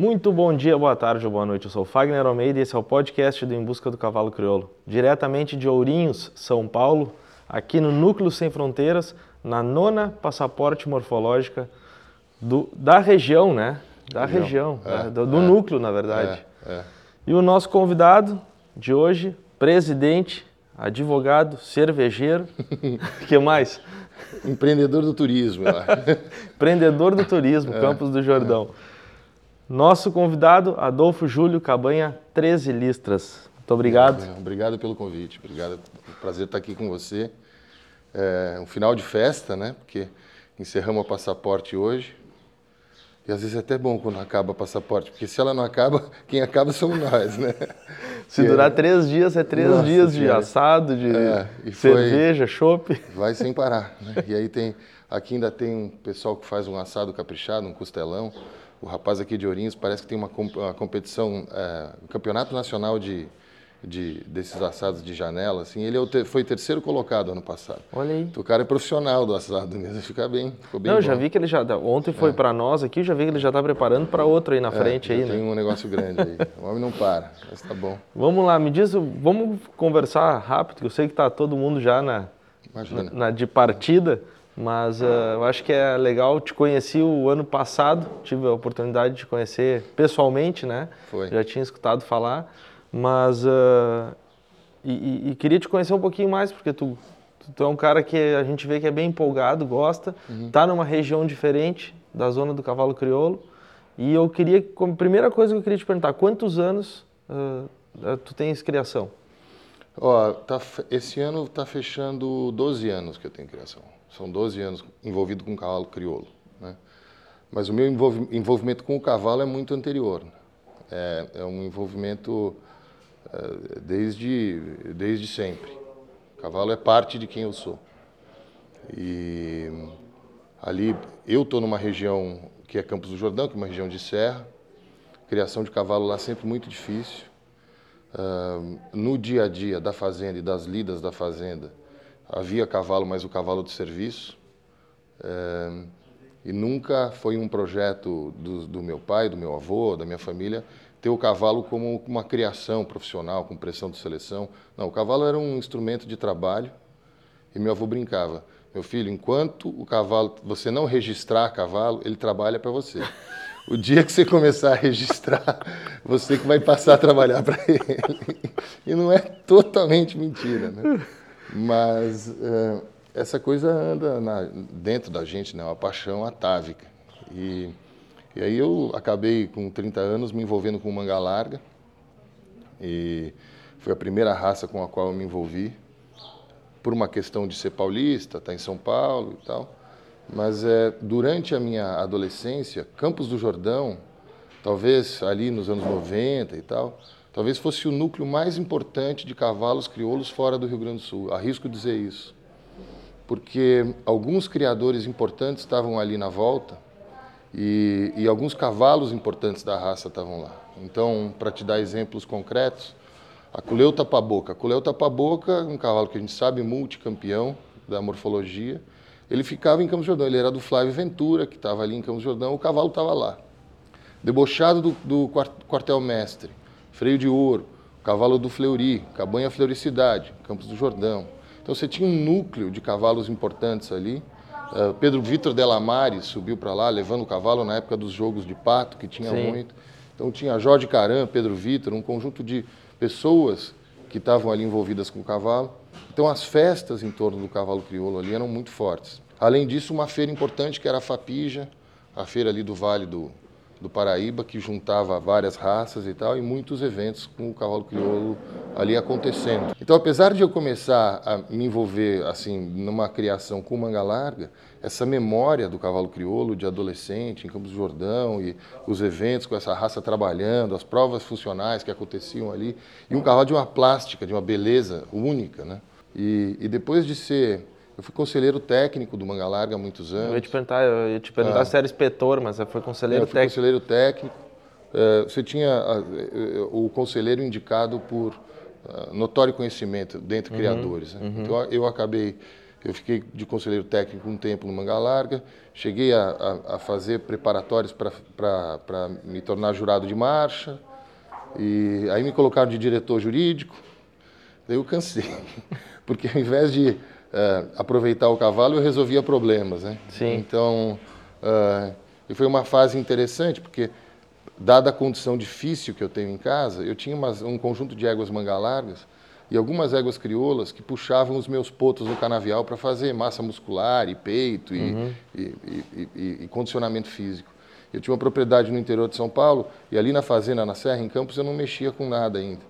Muito bom dia, boa tarde ou boa noite. Eu sou o Fagner Almeida e esse é o podcast do Em Busca do Cavalo Crioulo. Diretamente de Ourinhos, São Paulo, aqui no Núcleo Sem Fronteiras, na nona passaporte morfológica do, da região, né? Da região, região é, né? do, do é, núcleo, na verdade. É, é. E o nosso convidado de hoje, presidente, advogado, cervejeiro, que mais? Empreendedor do turismo. Empreendedor do turismo, É, Campos do Jordão. Nosso convidado, Adolfo Júlio Cabanha, 13 listras. Muito obrigado. Obrigado pelo convite. Obrigado. É prazer estar aqui com você. É um final de festa, né? Porque encerramos o passaporte hoje. E às vezes é até bom quando acaba o passaporte, porque se ela não acaba, quem acaba somos nós, né? Se durar três dias, é três Nossa dias de assado, de É, cerveja, chopp. Vai sem parar. Né? E aí tem. Aqui ainda tem um pessoal que faz um assado caprichado, um costelão. O rapaz aqui de Ourinhos parece que tem uma, uma competição, é, um campeonato nacional de, de- desses assados de janela. Assim. Ele é foi terceiro colocado ano passado. Olha aí. Então, O cara é profissional do assado mesmo, fica bem, ficou bem Não, bom. já vi que ele já. Ontem foi pra nós aqui, já vi que ele já tá preparando para outro aí na É, frente aí, tem né? um negócio grande aí. O homem não para, mas tá bom. Vamos lá, me diz, vamos conversar rápido, que eu sei que tá todo mundo já na, Imagina. na de partida, mas ah, eu acho que é legal. Te conheci o ano passado, tive a oportunidade de te conhecer pessoalmente, né? Foi. Já tinha escutado falar, mas ah, e, e- queria te conhecer um pouquinho mais, porque tu, tu, é um cara que a gente vê que é bem empolgado, gosta, tá numa região diferente da zona do cavalo crioulo. E eu queria, como primeira coisa que eu queria te perguntar, quantos anos ah, tu tens criação? Ó, tá esse ano está fechando 12 anos que eu tenho criação. São 12 anos envolvido com cavalo crioulo. Né? Mas o meu envolvi- envolvimento com o cavalo é muito anterior. né? É, é um envolvimento é, desde, desde sempre. O cavalo é parte de quem eu sou. E ali, eu estou numa região que é Campos do Jordão, que é uma região de serra. Criação de cavalo lá sempre muito difícil. Ah, no dia a dia da fazenda e das lidas da fazenda, havia cavalo, mas o cavalo de serviço. Eh, e nunca foi um projeto do, do meu pai, do meu avô, da minha família, ter o cavalo como uma criação profissional, com pressão de seleção. Não, o cavalo era um instrumento de trabalho e meu avô brincava: meu filho, enquanto o cavalo, você não registrar cavalo, ele trabalha para você. O dia que você começar a registrar, você que vai passar a trabalhar para ele. E não é totalmente mentira, né? Mas eh, essa coisa anda na- dentro da gente, né? Uma paixão atávica. E, e aí eu acabei com 30 anos me envolvendo com manga larga. E foi a primeira raça com a qual eu me envolvi por uma questão de ser paulista, estar em São Paulo e tal. Mas é, durante a minha adolescência, Campos do Jordão, talvez ali nos anos 90 e tal, talvez fosse o núcleo mais importante de cavalos crioulos fora do Rio Grande do Sul. Arrisco dizer isso. Porque alguns criadores importantes estavam ali na volta e, e alguns cavalos importantes da raça estavam lá. Então, para te dar exemplos concretos, a Culeu Tapaboca. A Culeu Tapaboca, um cavalo que a gente sabe, multicampeão da morfologia, ele ficava em Campos Jordão. Ele era do Flávio Ventura, que estava ali em Campos Jordão, o cavalo estava lá. Debochado do, do quar- quartel-mestre, freio de ouro, cavalo do Fleury, cabanha Fleuricidade, Campos do Jordão. Então você tinha um núcleo de cavalos importantes ali. Eh, Pedro Vitor Delamare subiu para lá, levando o cavalo na época dos jogos de pato, que tinha Sim. muito. Então tinha Jorge Caram, Pedro Vitor, um conjunto de pessoas que estavam ali envolvidas com o cavalo. Então as festas em torno do cavalo crioulo ali eram muito fortes. Além disso, uma feira importante que era a Fapija, a feira ali do Vale do, do Paraíba, que juntava várias raças e tal, e muitos eventos com o cavalo crioulo ali acontecendo. Então, apesar de eu começar a me envolver assim numa criação com manga larga, essa memória do cavalo crioulo de adolescente em Campos do Jordão e os eventos com essa raça trabalhando, as provas funcionais que aconteciam ali, e um cavalo de uma plástica, de uma beleza única, né? E, e depois de ser eu fui conselheiro técnico do Manga Larga há muitos Eu anos. ia te perguntar, eu ia te perguntar se era inspetor, mas foi conselheiro Ah. Eu fui técnico. conselheiro técnico. Eh, Você tinha ah, eh, o conselheiro indicado por ah, notório conhecimento dentre criadores. né? Então eu acabei Eu fiquei de conselheiro técnico um tempo no Manga Larga, cheguei a, a, a fazer preparatórios para me tornar jurado de marcha, e aí me colocaram de diretor jurídico, daí eu cansei, porque ao invés de uh, aproveitar o cavalo, eu resolvia problemas, né? Sim. Então, uh, e foi uma fase interessante, porque dada a condição difícil que eu tenho em casa, eu tinha umas, um conjunto de éguas manga largas, e algumas éguas crioulas que puxavam os meus potos no canavial para fazer massa muscular e peito e, uhum. e, e, e, condicionamento físico. Eu tinha uma propriedade no interior de São Paulo e ali na fazenda, na Serra, em Campos, eu não mexia com nada ainda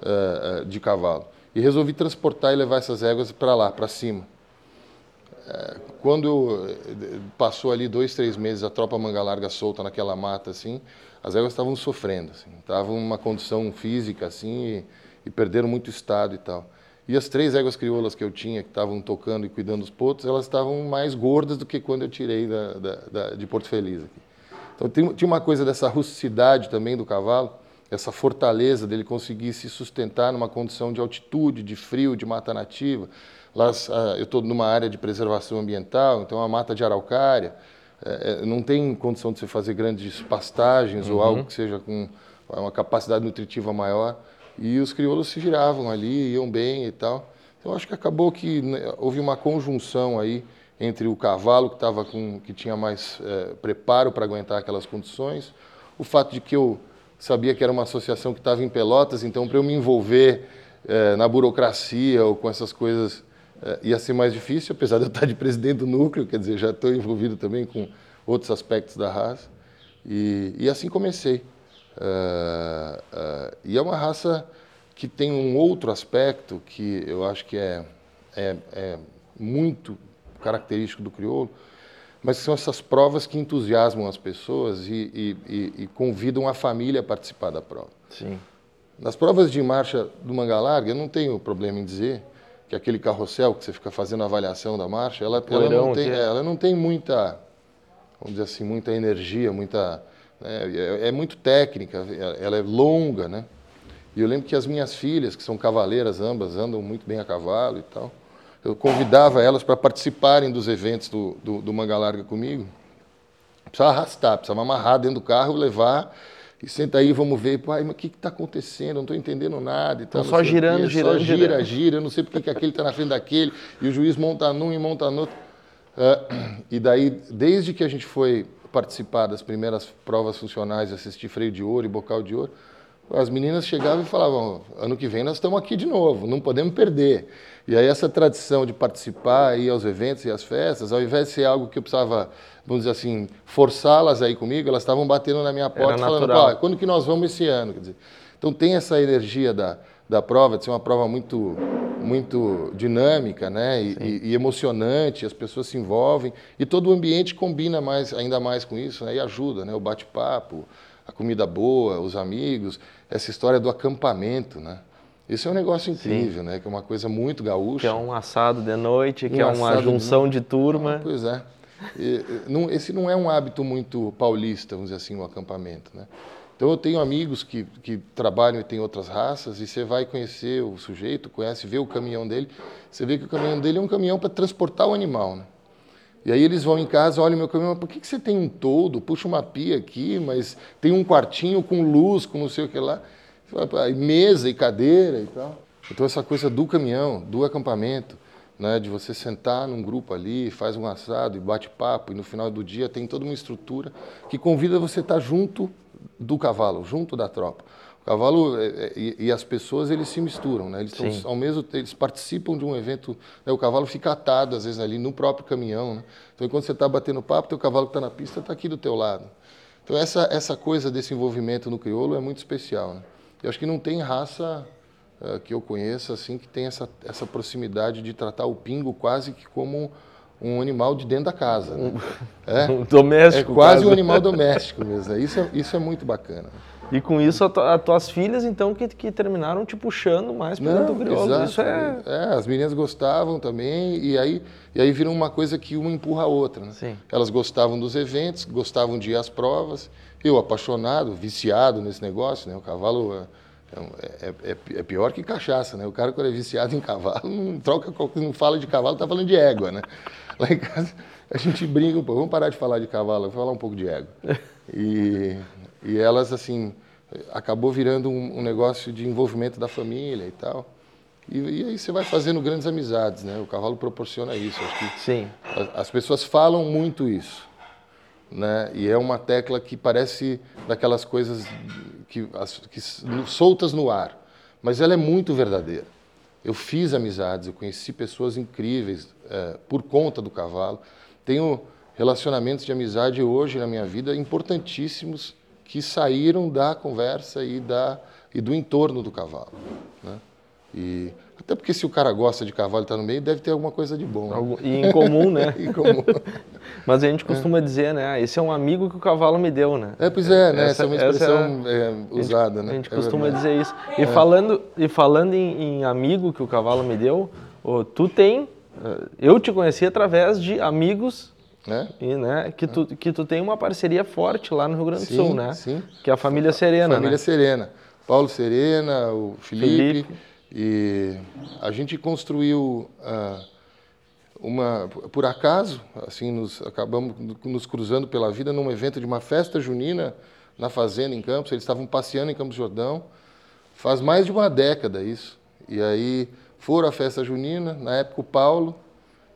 uh, uh, de cavalo. E resolvi transportar e levar essas éguas para lá, para cima. Uh, quando passou ali dois, três meses, a tropa manga larga solta naquela mata, assim, as éguas estavam sofrendo, assim, estavam numa condição física, assim, e perderam muito estado e tal. E as três éguas crioulas que eu tinha, que estavam tocando e cuidando dos potos, elas estavam mais gordas do que quando eu tirei da, da, da, de Porto Feliz. Aqui. Então tinha uma coisa dessa rusticidade também do cavalo, essa fortaleza dele conseguir se sustentar numa condição de altitude, de frio, de mata nativa. Lá, ah, eu estou numa área de preservação ambiental, então é uma mata de araucária, é, é, não tem condição de você fazer grandes pastagens uhum. ou algo que seja com uma capacidade nutritiva maior. E os crioulos se giravam ali, iam bem e tal. Então acho que acabou que né, houve uma conjunção aí entre o cavalo que estava com que tinha mais é, preparo para aguentar aquelas condições, o fato de que eu sabia que era uma associação que estava em Pelotas, então para eu me envolver é, na burocracia ou com essas coisas é, ia ser mais difícil, apesar de eu estar de presidente do núcleo, quer dizer, já estou envolvido também com outros aspectos da raça. E, e assim comecei. Uh, e é uma raça que tem um outro aspecto que eu acho que é, é, é muito característico do crioulo, mas são essas provas que entusiasmam as pessoas e, e, e, convidam a família a participar da prova. Sim. Nas provas de marcha do manga larga, eu não tenho problema em dizer que aquele carrossel que você fica fazendo a avaliação da marcha, ela, ela, não, tem, é, ela não tem muita, vamos dizer assim, muita energia, muita né? É, é, muito técnica, ela é longa, né? E eu lembro que as minhas filhas, que são cavaleiras ambas, andam muito bem a cavalo e tal. Eu convidava elas para participarem dos eventos do, do, do Manga Larga comigo. Precisava arrastar, precisava amarrar dentro do carro, levar e senta aí, vamos ver. Pai, mas o que está acontecendo? não estou entendendo nada. E tal, só girando, girando, Só gira, girando. gira. Eu não sei porque que aquele está na frente daquele. E o juiz monta num e monta no outro. Uh, e daí, desde que a gente foi participar das primeiras provas funcionais, assistir freio de ouro e bocal de ouro, as meninas chegavam e falavam: ano que vem nós estamos aqui de novo, não podemos perder. E aí essa tradição de participar, ir aos eventos e às festas, ao invés de ser algo que eu precisava, vamos dizer assim, forçá-las aí comigo, elas estavam batendo na minha porta falando: quando que nós vamos esse ano? Dizer, então tem essa energia da, da prova, de ser uma prova muito, muito dinâmica né? E, e, e, emocionante, as pessoas se envolvem e todo o ambiente combina mais, ainda mais com isso né? e ajuda, né? o bate-papo, a comida boa, os amigos, essa história do acampamento. Né? Isso é um negócio incrível, Sim. né? que é uma coisa muito gaúcha. Que é um assado de noite, um que é uma junção de, de turma. Ah, pois é. E, não, esse não é um hábito muito paulista, vamos dizer assim, o acampamento. Né? Então eu tenho amigos que, que trabalham e têm outras raças e você vai conhecer o sujeito, conhece, vê o caminhão dele, você vê que o caminhão dele é um caminhão para transportar o animal, né? E aí eles vão em casa, olham meu caminhão, por que, que você tem um todo? Puxa uma pia aqui, mas tem um quartinho com luz, com não sei o que lá, mesa e cadeira e tal. Então essa coisa do caminhão, do acampamento, né, de você sentar num grupo ali, faz um assado e bate papo, e no final do dia tem toda uma estrutura que convida você a estar junto do cavalo, junto da tropa. O cavalo é, é, e, e as pessoas eles se misturam, né? Eles estão ao mesmo eles participam de um evento. Né? O cavalo fica atado às vezes ali no próprio caminhão, né? Então quando você está batendo papo, teu cavalo que está na pista está aqui do teu lado. Então essa essa coisa desse envolvimento no crioulo é muito especial. Né? Eu acho que não tem raça uh, que eu conheça assim que tem essa essa proximidade de tratar o pingo quase que como um animal de dentro da casa. Né? É, um doméstico. É quase, quase um animal doméstico mesmo. Né? Isso é, isso é muito bacana. E com isso, as tuas filhas, então, que, que terminaram te puxando mais para dentro do crioulo. Exato. Isso é... é... As meninas gostavam também, e aí, e aí virou uma coisa que uma empurra a outra. Né? Sim. Elas gostavam dos eventos, gostavam de ir às provas. Eu, apaixonado, viciado nesse negócio, né? O cavalo É, é, é, pior que cachaça, né? O cara, quando é viciado em cavalo, não troca, não fala de cavalo, tá falando de égua, né? Lá em casa, a gente brinca um pouco. Vamos parar de falar de cavalo, vou falar um pouco de égua. E, e elas, assim, acabou virando um, um, negócio de envolvimento da família e tal. E, e, aí você vai fazendo grandes amizades, né? O cavalo proporciona isso. Acho que Sim. As, as pessoas falam muito isso, né? E é uma tecla que parece daquelas coisas que, que soltas no ar, mas ela é muito verdadeira. Eu fiz amizades, eu conheci pessoas incríveis é, por conta do cavalo. Tenho relacionamentos de amizade hoje na minha vida importantíssimos que saíram da conversa e, da, e do entorno do cavalo. Né? E até porque se o cara gosta de cavalo e está no meio, deve ter alguma coisa de bom. Né? E em comum, né? em comum. Mas a gente costuma é. dizer, né? Ah, esse é um amigo que o cavalo me deu, né? É, pois é, né? Essa, essa é uma expressão é, usada, né? A gente é costuma dizer isso. E falando, e falando em, em, amigo que o cavalo me deu, oh, tu tem... Eh, eu te conheci através de amigos né? E, né, que, tu, que tu tem uma parceria forte lá no Rio Grande do sim, Sul, né? Sim. Que é a família Serena, Família né? Serena. Paulo Serena, o Felipe. Felipe. E a gente construiu uh, uma, por acaso, assim, nos acabamos nos cruzando pela vida num evento de uma festa junina na fazenda em Campos. Eles estavam passeando em Campos Jordão. Faz mais de uma década isso. E aí foram à festa junina. Na época o Paulo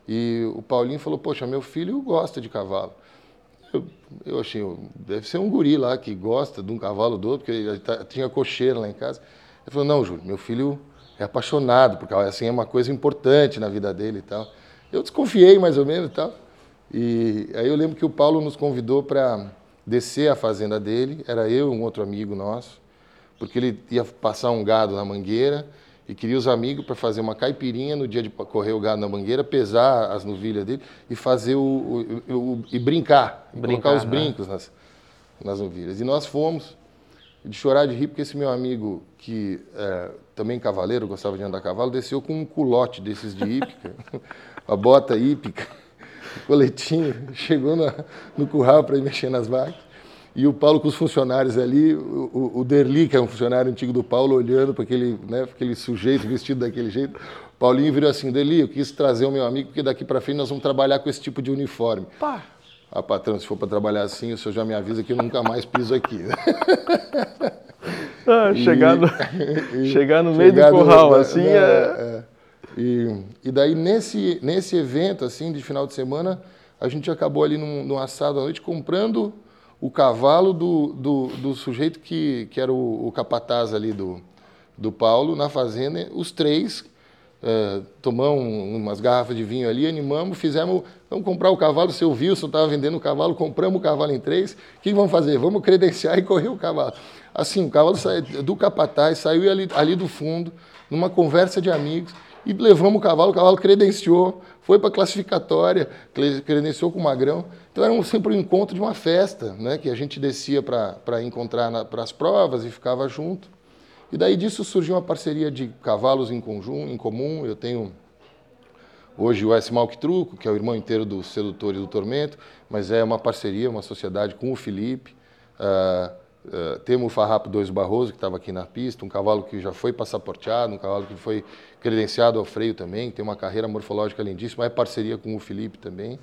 e o Paulinho falou: Poxa, meu filho gosta de cavalo. Eu, eu achei, deve ser um guri lá que gosta de um cavalo do outro, porque tá, tinha cocheira lá em casa. Ele falou: Não, Júlio, meu filho é apaixonado, porque assim é uma coisa importante na vida dele e tal. Eu desconfiei mais ou menos e tal. E aí eu lembro que o Paulo nos convidou para descer a fazenda dele, era eu e um outro amigo nosso, porque ele ia passar um gado na mangueira e queria os amigos para fazer uma caipirinha no dia de correr o gado na mangueira, pesar as novilhas dele e fazer o, o, o e brincar, brincar colocar os né? brincos nas, nas novilhas. E nós fomos de chorar de rir porque esse meu amigo que é, também cavaleiro gostava de andar a cavalo desceu com um culote desses de hípica, a bota hípica, coletinho, chegou na, no curral para ir mexer nas vacas e o Paulo com os funcionários ali, o, o Derli, que é um funcionário antigo do Paulo, olhando para aquele, né, aquele sujeito vestido daquele jeito. Paulinho virou assim, Derli, eu quis trazer o meu amigo, porque daqui para frente nós vamos trabalhar com esse tipo de uniforme. Pá. Ah, patrão, se for para trabalhar assim, o senhor já me avisa que eu nunca mais piso aqui. Ah, chegar, no, e, chegar no meio do curral, no, assim, né, é... é. E, e daí, nesse, nesse evento, assim, de final de semana, a gente acabou ali num, num assado à noite comprando o cavalo do, do, do sujeito que, que era o, o, capataz ali do, do Paulo na fazenda, os três é, tomamos umas garrafas de vinho ali, animamos, fizemos, vamos comprar o cavalo, o seu Wilson estava vendendo o cavalo, compramos o cavalo em três, o que vamos fazer? Vamos credenciar e correr o cavalo. Assim, o cavalo saiu do capataz, saiu ali, ali do fundo, numa conversa de amigos, e levamos o cavalo, o cavalo credenciou, foi para a classificatória, credenciou com o Magrão. Então era um, sempre um encontro de uma festa, né, que a gente descia para encontrar para as provas e ficava junto. E daí disso surgiu uma parceria de cavalos em, conjunto, em comum. Eu tenho hoje o S. Malk Truco, que é o irmão inteiro do Sedutor e do Tormento, mas é uma parceria, uma sociedade com o Felipe. Uh, Uh, temos o Farrapo 2 Barroso, que estava aqui na pista, um cavalo que já foi passaporteado, um cavalo que foi credenciado ao freio também, tem uma carreira morfológica lindíssima, é parceria com o Felipe também.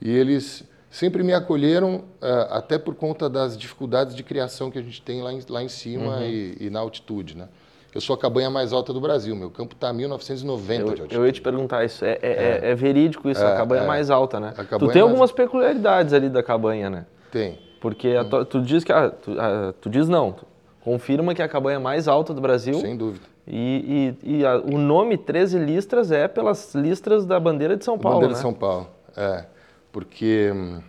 E eles sempre me acolheram, uh, até por conta das dificuldades de criação que a gente tem lá em, lá em cima uhum. e, e, na altitude. Né? Eu sou a cabanha mais alta do Brasil, meu campo está a 1990 eu. Eu ia te perguntar isso, é, é, é. é verídico isso, a é, cabanha é. mais alta, né? Tu tem algumas peculiaridades ali da cabanha, né? Tem. Porque hum. tu diz que. Ah, tu, ah, tu, diz não. Tu confirma que é a cabanha mais alta do Brasil. Sem dúvida. E, e, e a, o nome 13 listras é pelas listras da bandeira de São Paulo. Bandeira né? de São Paulo, é. Porque hum,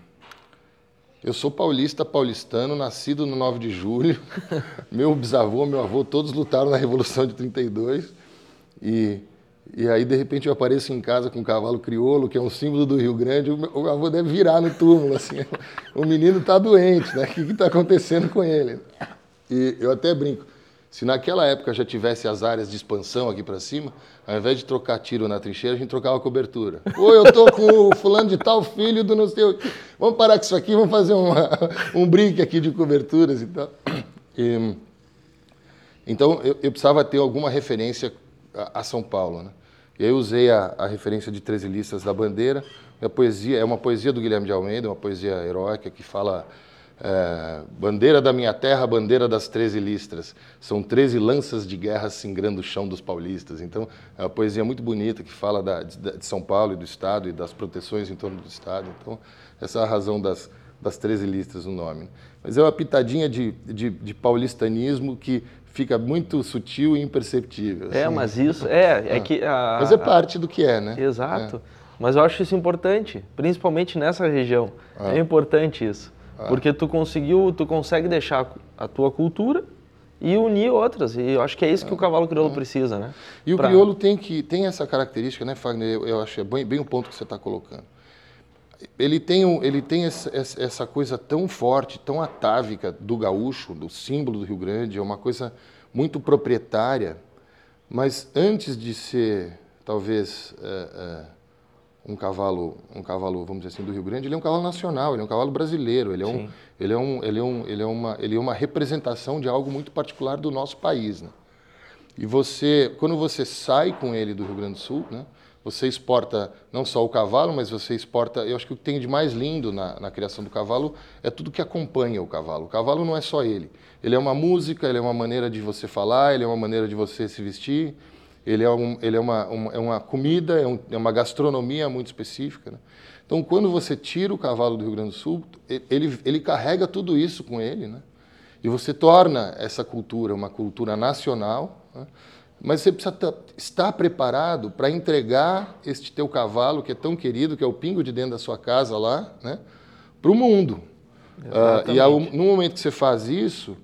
eu sou paulista, paulistano, nascido no 9 de julho. meu bisavô, meu avô, todos lutaram na Revolução de 32. E e aí, de repente, eu apareço em casa com um cavalo crioulo, que é um símbolo do Rio Grande, o meu avô deve virar no túmulo, assim. O menino está doente, né? O que está acontecendo com ele? E eu até brinco. Se naquela época já tivesse as áreas de expansão aqui para cima, ao invés de trocar tiro na trincheira, a gente trocava a cobertura. Oi, eu tô com o fulano de tal filho do não sei o quê. Vamos parar com isso aqui, vamos fazer uma, um brinque aqui de coberturas e tal. E, Então eu, eu, precisava ter alguma referência a, a São Paulo, né? Eu usei a, a referência de Treze Listas da Bandeira. A poesia é uma poesia do Guilherme de Almeida, uma poesia heróica que fala é, bandeira da minha terra, bandeira das treze listras. São treze lanças de guerra singrando o chão dos paulistas. Então, é uma poesia muito bonita que fala da, de, de, São Paulo e do Estado e das proteções em torno do Estado. Então, essa é a razão das, das 13 listras no nome. Mas é uma pitadinha de, de, de paulistanismo que fica muito sutil e imperceptível. É, assim. mas isso é, é ah. que a, mas é parte do que é, né? Exato. É. Mas eu acho isso importante, principalmente nessa região. Ah. É importante isso. Ah. Porque tu conseguiu, tu consegue deixar a tua cultura e unir outras. E eu acho que é isso que o ah. cavalo crioulo ah. precisa, né? E o pra... crioulo tem que tem essa característica, né, Fagner? Eu, eu acho é bem, bem o ponto que você está colocando. Ele tem, ele tem essa, essa coisa tão forte, tão atávica do gaúcho, do símbolo do Rio Grande, é uma coisa muito proprietária. Mas antes de ser, talvez, é, é, um cavalo, um cavalo, vamos dizer assim, do Rio Grande, ele é um cavalo nacional, ele é um cavalo brasileiro, ele é, um, ele é, um, ele é, um, ele é, uma, ele é uma representação de algo muito particular do nosso país. Né? E você, quando você sai com ele do Rio Grande do Sul, né, você exporta não só o cavalo, mas você exporta. Eu acho que o que tem de mais lindo na, na criação do cavalo é tudo que acompanha o cavalo. O cavalo não é só ele. Ele é uma música, ele é uma maneira de você falar, ele é uma maneira de você se vestir, ele é, um, ele é, uma, é uma comida, é, um, é, uma gastronomia muito específica. Né? Então, quando você tira o cavalo do Rio Grande do Sul, ele, ele carrega tudo isso com ele, né? e você torna essa cultura uma cultura nacional, né? mas você precisa estar preparado para entregar este teu cavalo, que é tão querido, que é o pingo de dentro da sua casa lá, né? para o mundo. Uh, e ao, no momento que você faz isso,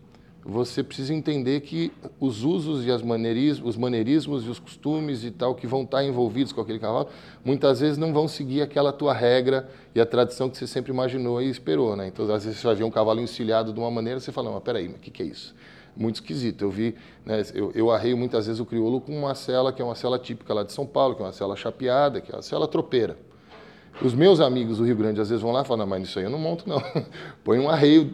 você precisa entender que os usos e as maneirismos, os maneirismos e os costumes e tal que vão estar envolvidos com aquele cavalo, muitas vezes não vão seguir aquela tua regra e a tradição que você sempre imaginou e esperou, né? Então, às vezes você vai ver um cavalo encilhado de uma maneira, você fala, mas peraí, mas o que, que é isso? Muito esquisito. Eu vi, né, eu, eu arreio muitas vezes o crioulo com uma cela que é uma cela típica lá de São Paulo, que é uma cela chapeada, que é uma cela tropeira. Os meus amigos do Rio Grande às vezes vão lá e falam, mas isso aí eu não monto não. Põe um arreio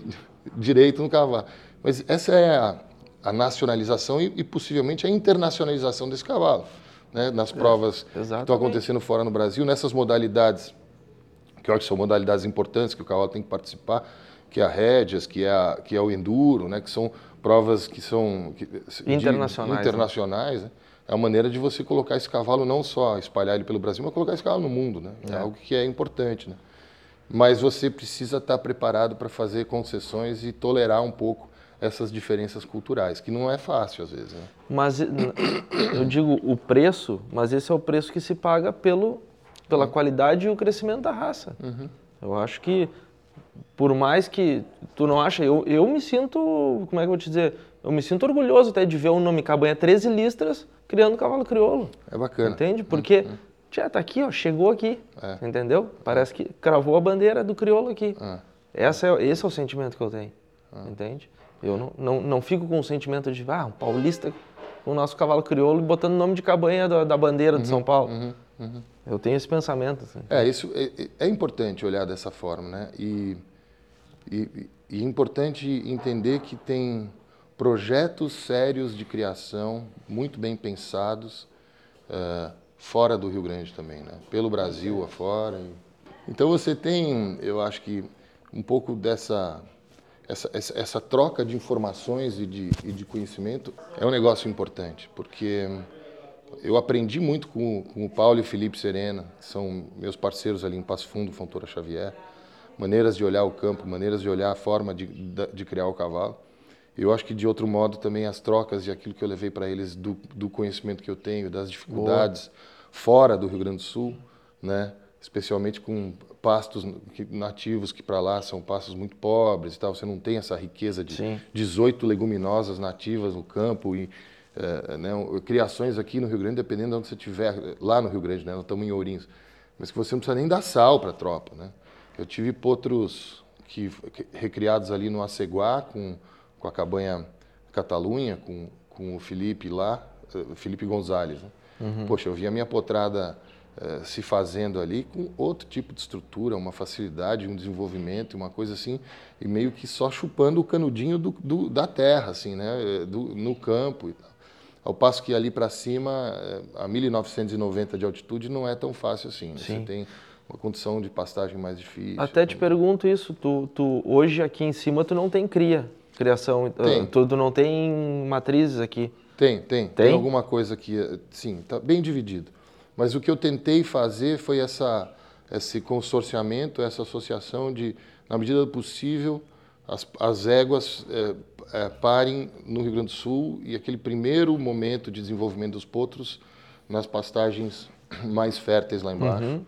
direito no cavalo. Mas essa é a, a nacionalização e, e, possivelmente a internacionalização desse cavalo. Né? Nas é, provas é, que estão acontecendo fora no Brasil, nessas modalidades, que eu acho que são modalidades importantes que o cavalo tem que participar, que é a rédeas, que é, a, que é o enduro, né? que são provas que são que, internacionais. De, internacionais né? É uma maneira de você colocar esse cavalo, não só espalhar ele pelo Brasil, mas colocar esse cavalo no mundo. Né? É, é algo que é importante. Né? Mas você precisa estar preparado para fazer concessões e tolerar um pouco essas diferenças culturais, que não é fácil às vezes. Né? Mas eu digo o preço, mas esse é o preço que se paga pelo, pela uhum. qualidade e o crescimento da raça. Uhum. Eu acho que, por mais que tu não acha, eu, eu me sinto, como é que eu vou te dizer, eu me sinto orgulhoso até de ver o nome Cabanha 13 listras criando cavalo crioulo. É bacana. Entende? Porque, uhum. já tá aqui, ó, chegou aqui, é. entendeu? Parece que cravou a bandeira do crioulo aqui. É. Essa é, esse é o sentimento que eu tenho, é. entende? Eu não, não, não fico com o sentimento de, ah, um paulista com o nosso cavalo crioulo botando o nome de cabanha da, da bandeira uhum, de São Paulo. Uhum, uhum. Eu tenho esse pensamento. Assim. É, isso é, é, importante olhar dessa forma, né? E, e, e é importante entender que tem projetos sérios de criação, muito bem pensados, uh, fora do Rio Grande também, né? Pelo Brasil afora. Então você tem, eu acho que, um pouco dessa essa, essa, essa, troca de informações e de, e de, conhecimento é um negócio importante, porque eu aprendi muito com, com, o Paulo e o Felipe Serena, que são meus parceiros ali em Passo Fundo, Fontoura Xavier, maneiras de olhar o campo, maneiras de olhar a forma de, de criar o cavalo. Eu acho que de outro modo também as trocas e aquilo que eu levei para eles do, do, conhecimento que eu tenho, das dificuldades Boa. fora do Rio Grande do Sul, né? Especialmente com pastos nativos que para lá são pastos muito pobres e tal. Você não tem essa riqueza de Sim. 18 leguminosas nativas no campo e é, né, criações aqui no Rio Grande, dependendo de onde você estiver, lá no Rio Grande, né, nós estamos em Ourinhos, mas que você não precisa nem dar sal para a tropa. Né? Eu tive potros que, que, recriados ali no Aceguá, com, com a cabanha Catalunha, com, com o Felipe lá, uh, Felipe Gonzalez. Né? Uhum. Poxa, eu vi a minha potrada eh, se fazendo ali com outro tipo de estrutura, uma facilidade, um desenvolvimento, uma coisa assim, e meio que só chupando o canudinho do, do, da terra, assim, né? Do, no campo e tal. Ao passo que ali para cima, eh, a 1990 de altitude não é tão fácil assim. Né? Você tem uma condição de pastagem mais difícil. Até te pergunto isso, tu, tu, hoje aqui em cima tu não tem cria, criação, tem. Tu, tu não tem matrizes aqui? Tem, tem, tem. Tem alguma coisa que, eh, sim, está bem dividido. Mas o que eu tentei fazer foi essa, esse consorciamento, essa associação de, na medida do possível, as, as éguas é, é, parem no Rio Grande do Sul e aquele primeiro momento de desenvolvimento dos potros nas pastagens mais férteis lá embaixo. Uhum.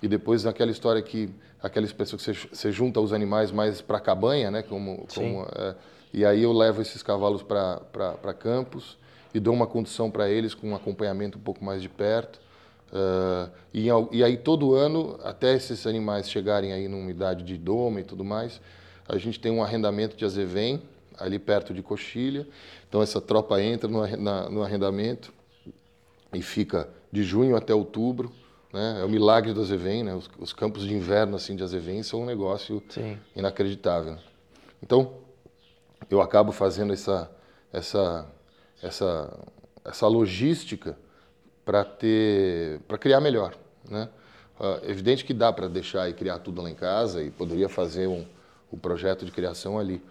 E depois naquela história que aquelas pessoas que você, você junta os animais mais para a cabanha, né? Como, como é, e aí eu levo esses cavalos para campos e dou uma condução para eles com um acompanhamento um pouco mais de perto. Uh, e, e, aí todo ano, até esses animais chegarem aí numa idade de doma e tudo mais, a gente tem um arrendamento de azevém ali perto de Coxilha. Então essa tropa entra no, na, no arrendamento e fica de junho até outubro. Né? É o milagre do azevém, né? Os, os, campos de inverno assim de azevém são um negócio Sim. inacreditável. Então eu acabo fazendo essa essa essa essa logística para ter para criar melhor, né? Uh, evidente que dá para deixar e criar tudo lá em casa e poderia fazer um, um projeto de criação ali.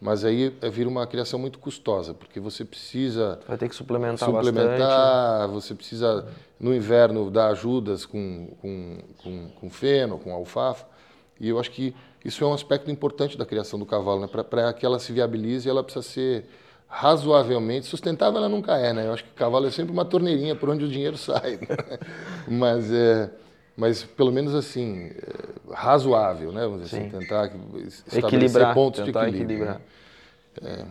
Mas aí é, vira uma criação muito custosa, porque você precisa. Vai ter que suplementar Suplementar, bastante. você precisa, no inverno, dar ajudas com, com, com, com feno, com alfafa. E eu acho que isso é um aspecto importante da criação do cavalo, né? Para que ela se viabilize, ela precisa ser razoavelmente sustentável ela nunca é, né? Eu acho que o cavalo é sempre uma torneirinha por onde o dinheiro sai. Né? mas é, mas pelo menos assim é, razoável, né? Vamos dizer assim, tentar equilibrar, pontos de equilíbrio. Né? É,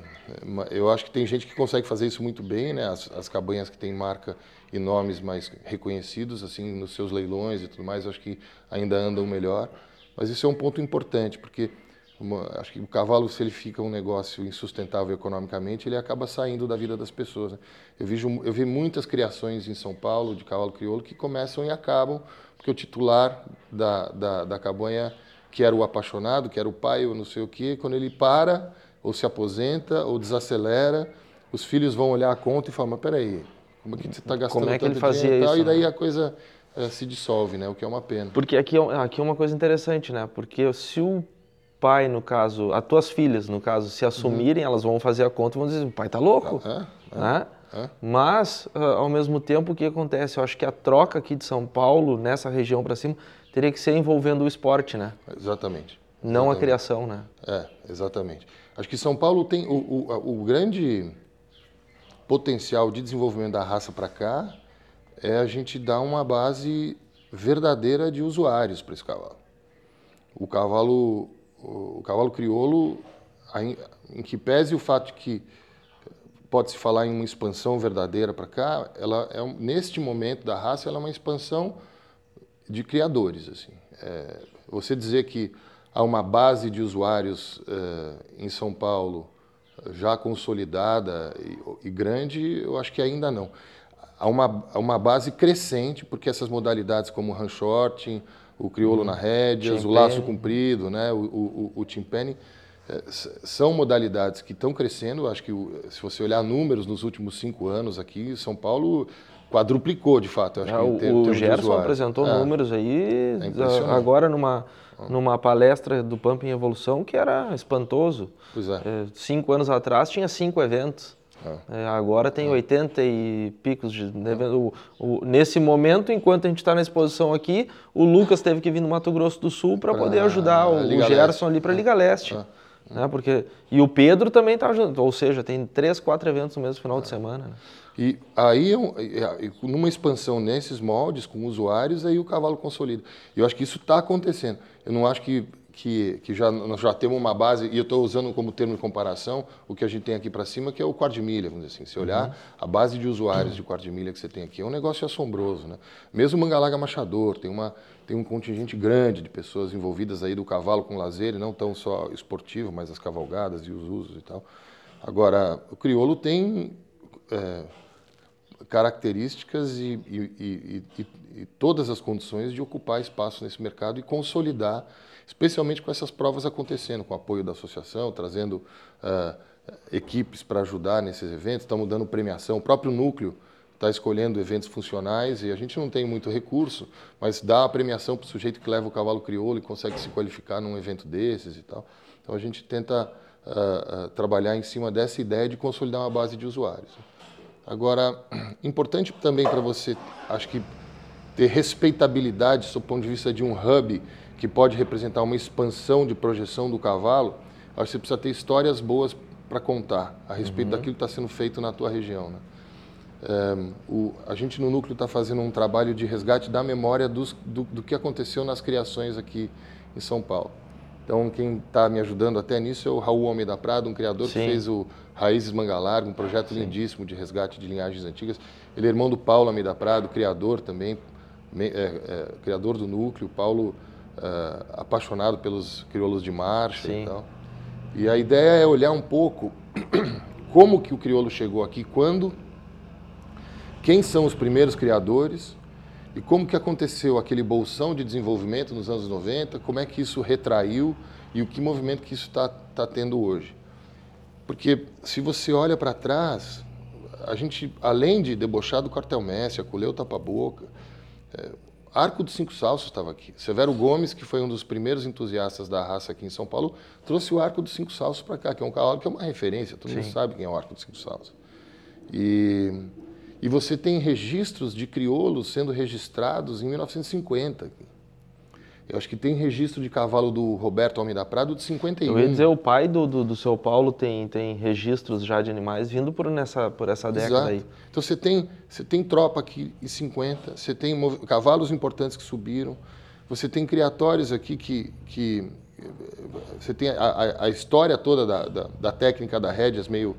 eu acho que tem gente que consegue fazer isso muito bem, né? As, as cabanhas que têm marca e nomes mais reconhecidos, assim, nos seus leilões e tudo mais, acho que ainda andam melhor. Mas isso é um ponto importante, porque uma, acho que o cavalo, se ele fica um negócio insustentável economicamente, ele acaba saindo da vida das pessoas. Né? Eu, vejo, eu vi muitas criações em São Paulo de cavalo crioulo que começam e acabam, porque o titular da, da, da cabanha, que era o apaixonado, que era o pai ou não sei o quê, quando ele para, ou se aposenta, ou desacelera, os filhos vão olhar a conta e falam, mas peraí, como é que você está gastando como é que ele fazia isso, e, tal, e daí né? a coisa é, se dissolve, né? o que é uma pena. Porque aqui, é aqui é uma coisa interessante, né? Porque se o pai, no caso, as tuas filhas, no caso, se assumirem, uhum. elas vão fazer a conta e vão dizer, o pai tá louco, é, né? É. Mas, uh, ao mesmo tempo, o que acontece? Eu acho que a troca aqui de São Paulo, nessa região para cima, teria que ser envolvendo o esporte, né? Exatamente. Não exatamente. a criação, né? É, exatamente. Acho que São Paulo tem o, o, o grande potencial de desenvolvimento da raça para cá é a gente dar uma base verdadeira de usuários para esse cavalo. O cavalo o, cavalo crioulo, em que pese o fato de que pode-se falar em uma expansão verdadeira para cá, ela é, neste momento da raça, ela é uma expansão de criadores. Assim. É, você dizer que há uma base de usuários é, em São Paulo já consolidada e, e, grande, eu acho que ainda não. Há uma, há uma base crescente, porque essas modalidades como o handshorting, o crioulo uhum. na rédeas, o laço comprido, né, o, o, o timpani, é, são modalidades que estão crescendo. Acho que se você olhar números nos últimos cinco anos aqui, São Paulo quadruplicou de fato. Acho é, que o, o Gerson apresentou é. números aí é agora numa ah. numa palestra do Pump em Evolução que era espantoso. Pois é. é cinco anos atrás tinha cinco eventos. É. agora tem 80 e picos de. Né, o, o, nesse momento, enquanto a gente está na exposição aqui, o Lucas teve que vir no Mato Grosso do Sul para poder ajudar o, o Gerson ali para a Liga Leste. Né, porque, e o Pedro também está ajudando, ou seja, tem três, quatro eventos no mesmo final de semana. Né? E aí, numa expansão nesses moldes, com usuários, aí o cavalo consolida. Eu acho que isso está acontecendo. Eu não acho que que, que já, nós já temos uma base, e eu estou usando como termo de comparação o que a gente tem aqui para cima, que é o quarto de milha, vamos dizer assim. Se olhar, uhum. a base de usuários de quarto de milha que você tem aqui é um negócio assombroso. Né? Mesmo Mangalaga Machador, tem, uma, tem um contingente grande de pessoas envolvidas aí do cavalo com lazer, e não tão só esportivo, mas as cavalgadas e os usos e tal. Agora, o crioulo tem é, características e, e, e, e todas as condições de ocupar espaço nesse mercado e consolidar, especialmente com essas provas acontecendo, com o apoio da associação, trazendo uh, equipes para ajudar nesses eventos, estamos dando premiação, o próprio núcleo está escolhendo eventos funcionais e a gente não tem muito recurso, mas dá a premiação para o sujeito que leva o cavalo crioulo e consegue se qualificar num evento desses e tal. Então a gente tenta uh, uh, trabalhar em cima dessa ideia de consolidar uma base de usuários. Agora, importante também para você, acho que ter respeitabilidade do ponto de vista de um hub que pode representar uma expansão de projeção do cavalo, acho que você precisa ter histórias boas para contar a respeito uhum. daquilo que está sendo feito na tua região. Né? É, o, a gente no núcleo está fazendo um trabalho de resgate da memória dos, do, do, que aconteceu nas criações aqui em São Paulo. Então, quem está me ajudando até nisso é o Raul Homem da Prada, um criador Sim. que fez o Raízes Mangalarga, um projeto Sim. lindíssimo de resgate de linhagens antigas. Ele é irmão do Paulo Homem da Prada, criador também, é, é, criador do núcleo. Paulo, é, apaixonado pelos crioulos de marcha Sim. e tal. E a ideia é olhar um pouco como que o crioulo chegou aqui, quando, quem são os primeiros criadores e como que aconteceu aquele bolsão de desenvolvimento nos anos 90, como é que isso retraiu e o que movimento que isso está tá tendo hoje. Porque se você olha para trás, a gente, além de debochar do quartel Messi, acolher o tapa-boca, é, Arco dos Cinco Salsos estava aqui. Severo Gomes, que foi um dos primeiros entusiastas da raça aqui em São Paulo, trouxe o Arco dos Cinco Salsos para cá, que é um cavalo que é uma referência, todo Sim. mundo sabe quem é o Arco dos Cinco Salsos. E e você tem registros de crioulos sendo registrados em 1950. Eu acho que tem registro de cavalo do Roberto Homem da Prado de 51. Eu ia dizer, o pai do, do, do seu Paulo tem, tem registros já de animais vindo por, nessa, por essa década Exato. aí. Então você tem, você tem tropa aqui em 50, você tem cavalos importantes que subiram, você tem criatórios aqui que. que você tem a, a, a história toda da, da, da técnica da rédeas meio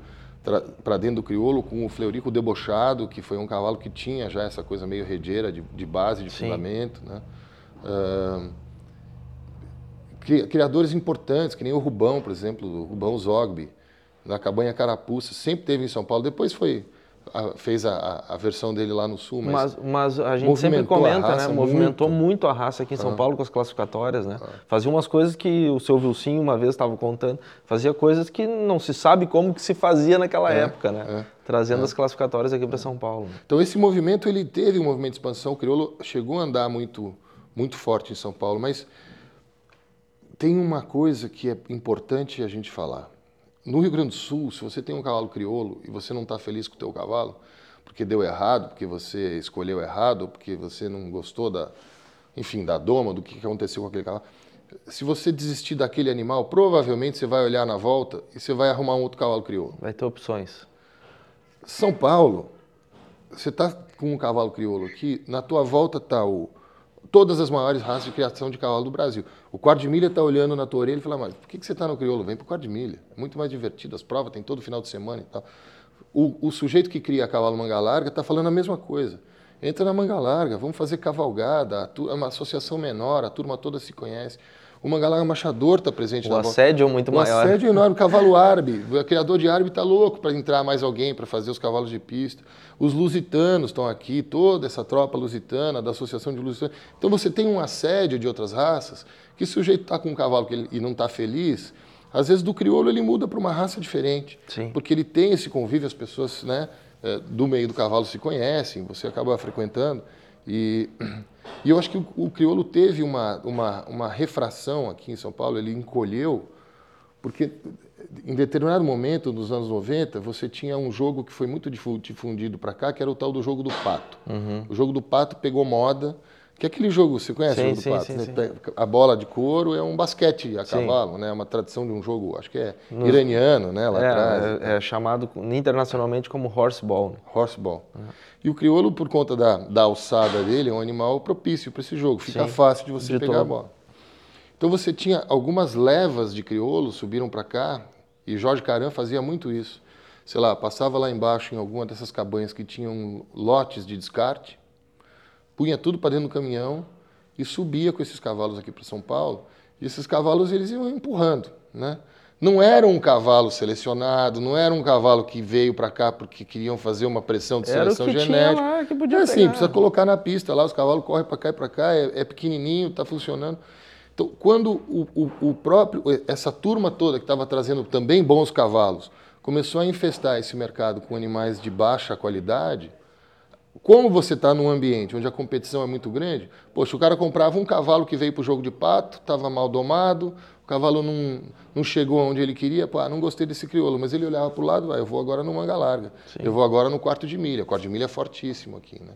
para dentro do crioulo com o Fleurico debochado, que foi um cavalo que tinha já essa coisa meio redeira de, de base, de Sim. fundamento. Né? Uh, criadores importantes, que nem o Rubão, por exemplo, o Rubão Zogby, na Cabanha Carapuça, sempre teve em São Paulo, depois foi fez a, a, versão dele lá no sul, mas, mas, mas a gente sempre comenta, né? Movimentou muito. muito. a raça aqui em São ah. Paulo com as classificatórias, né? Ah. Fazia umas coisas que o seu Vilcinho uma vez estava contando, fazia coisas que não se sabe como que se fazia naquela é, época, né? É, Trazendo é. as classificatórias aqui para São Paulo. Então esse movimento ele teve um movimento de expansão, o crioulo chegou a andar muito muito forte em São Paulo, mas tem uma coisa que é importante a gente falar. No Rio Grande do Sul, se você tem um cavalo crioulo e você não está feliz com o teu cavalo, porque deu errado, porque você escolheu errado, porque você não gostou da, enfim, da doma, do que aconteceu com aquele cavalo, se você desistir daquele animal, provavelmente você vai olhar na volta e você vai arrumar um outro cavalo crioulo. Vai ter opções. São Paulo, você está com um cavalo crioulo aqui, na tua volta está o todas as maiores raças de criação de cavalo do Brasil. O quarto de milha está olhando na tua orelha e fala, mas por que, que você está no crioulo? Vem para o quarto de milha. É muito mais divertido, as provas tem todo final de semana e tal. O, o sujeito que cria cavalo manga larga está falando a mesma coisa. Entra na manga larga, vamos fazer cavalgada, é uma associação menor, a turma toda se conhece. O Mangalaga Machador está presente o na assédio é muito o maior. O assédio é enorme. O cavalo árabe, o criador de árabe está louco para entrar mais alguém para fazer os cavalos de pista. Os lusitanos estão aqui, toda essa tropa lusitana, da Associação de Lusitanos. Então você tem um assédio de outras raças, que se o sujeito está com um cavalo ele, e não está feliz, às vezes do crioulo ele muda para uma raça diferente. Sim. Porque ele tem esse convívio, as pessoas né, é, do meio do cavalo se conhecem, você acaba frequentando. E, e eu acho que o, o crioulo teve uma, uma, uma refração aqui em São Paulo, ele encolheu, porque em determinado momento, nos anos 90, você tinha um jogo que foi muito difundido para cá, que era o tal do jogo do pato. Uhum. O jogo do pato pegou moda, que é aquele jogo, você conhece sim, o jogo sim, do pato? Sim, né? A bola de couro é um basquete a cavalo, né? É uma tradição de um jogo, acho que é Nos... iraniano, né? Lá é, atrás. É, é, chamado internacionalmente como horseball. Né? Horseball. Uhum. E o crioulo, por conta da, da alçada dele, é um animal propício para esse jogo. Fica fácil de você de pegar todo. a bola. Então você tinha algumas levas de crioulos subiram para cá, e Jorge Caran fazia muito isso. Sei lá, passava lá embaixo em alguma dessas cabanhas que tinham lotes de descarte, punha tudo para dentro do caminhão e subia com esses cavalos aqui para São Paulo. E esses cavalos eles iam empurrando, né? não era um cavalo selecionado, não era um cavalo que veio para cá porque queriam fazer uma pressão de Era o seleção genética. lá, que podia é assim, pegar. precisa colocar na pista lá, os cavalos correm para cá e para cá, é, é pequenininho, está funcionando. Então, quando o, o- o próprio, essa turma toda que estava trazendo também bons cavalos, começou a infestar esse mercado com animais de baixa qualidade, como você está num ambiente onde a competição é muito grande, poxa, o cara comprava um cavalo que veio para o jogo de pato, estava mal domado, o cavalo não, não chegou onde ele queria, pô, ah, não gostei desse crioulo, mas ele olhava para o lado, ah, eu vou agora no manga larga, eu vou agora no quarto de milha, o quarto de milha é fortíssimo aqui, né?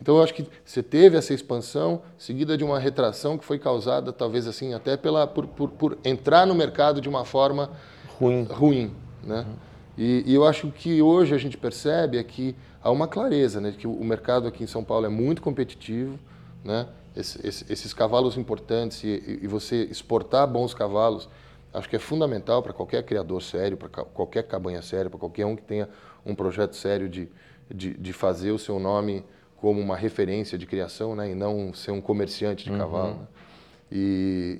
Então eu acho que você teve essa expansão seguida de uma retração que foi causada talvez assim até pela por, por, por entrar no mercado de uma forma Ruim. ruim, né? E, e eu acho que hoje a gente percebe é que há uma clareza, né, de que o mercado aqui em São Paulo é muito competitivo, né? Esse- esse- esses cavalos importantes e, e- você exportar bons cavalos, acho que é fundamental para qualquer criador sério, para qualquer cabanha séria, para qualquer um que tenha um projeto sério de, de, de fazer o seu nome como uma referência de criação, né, e não ser um comerciante de cavalo. né? E,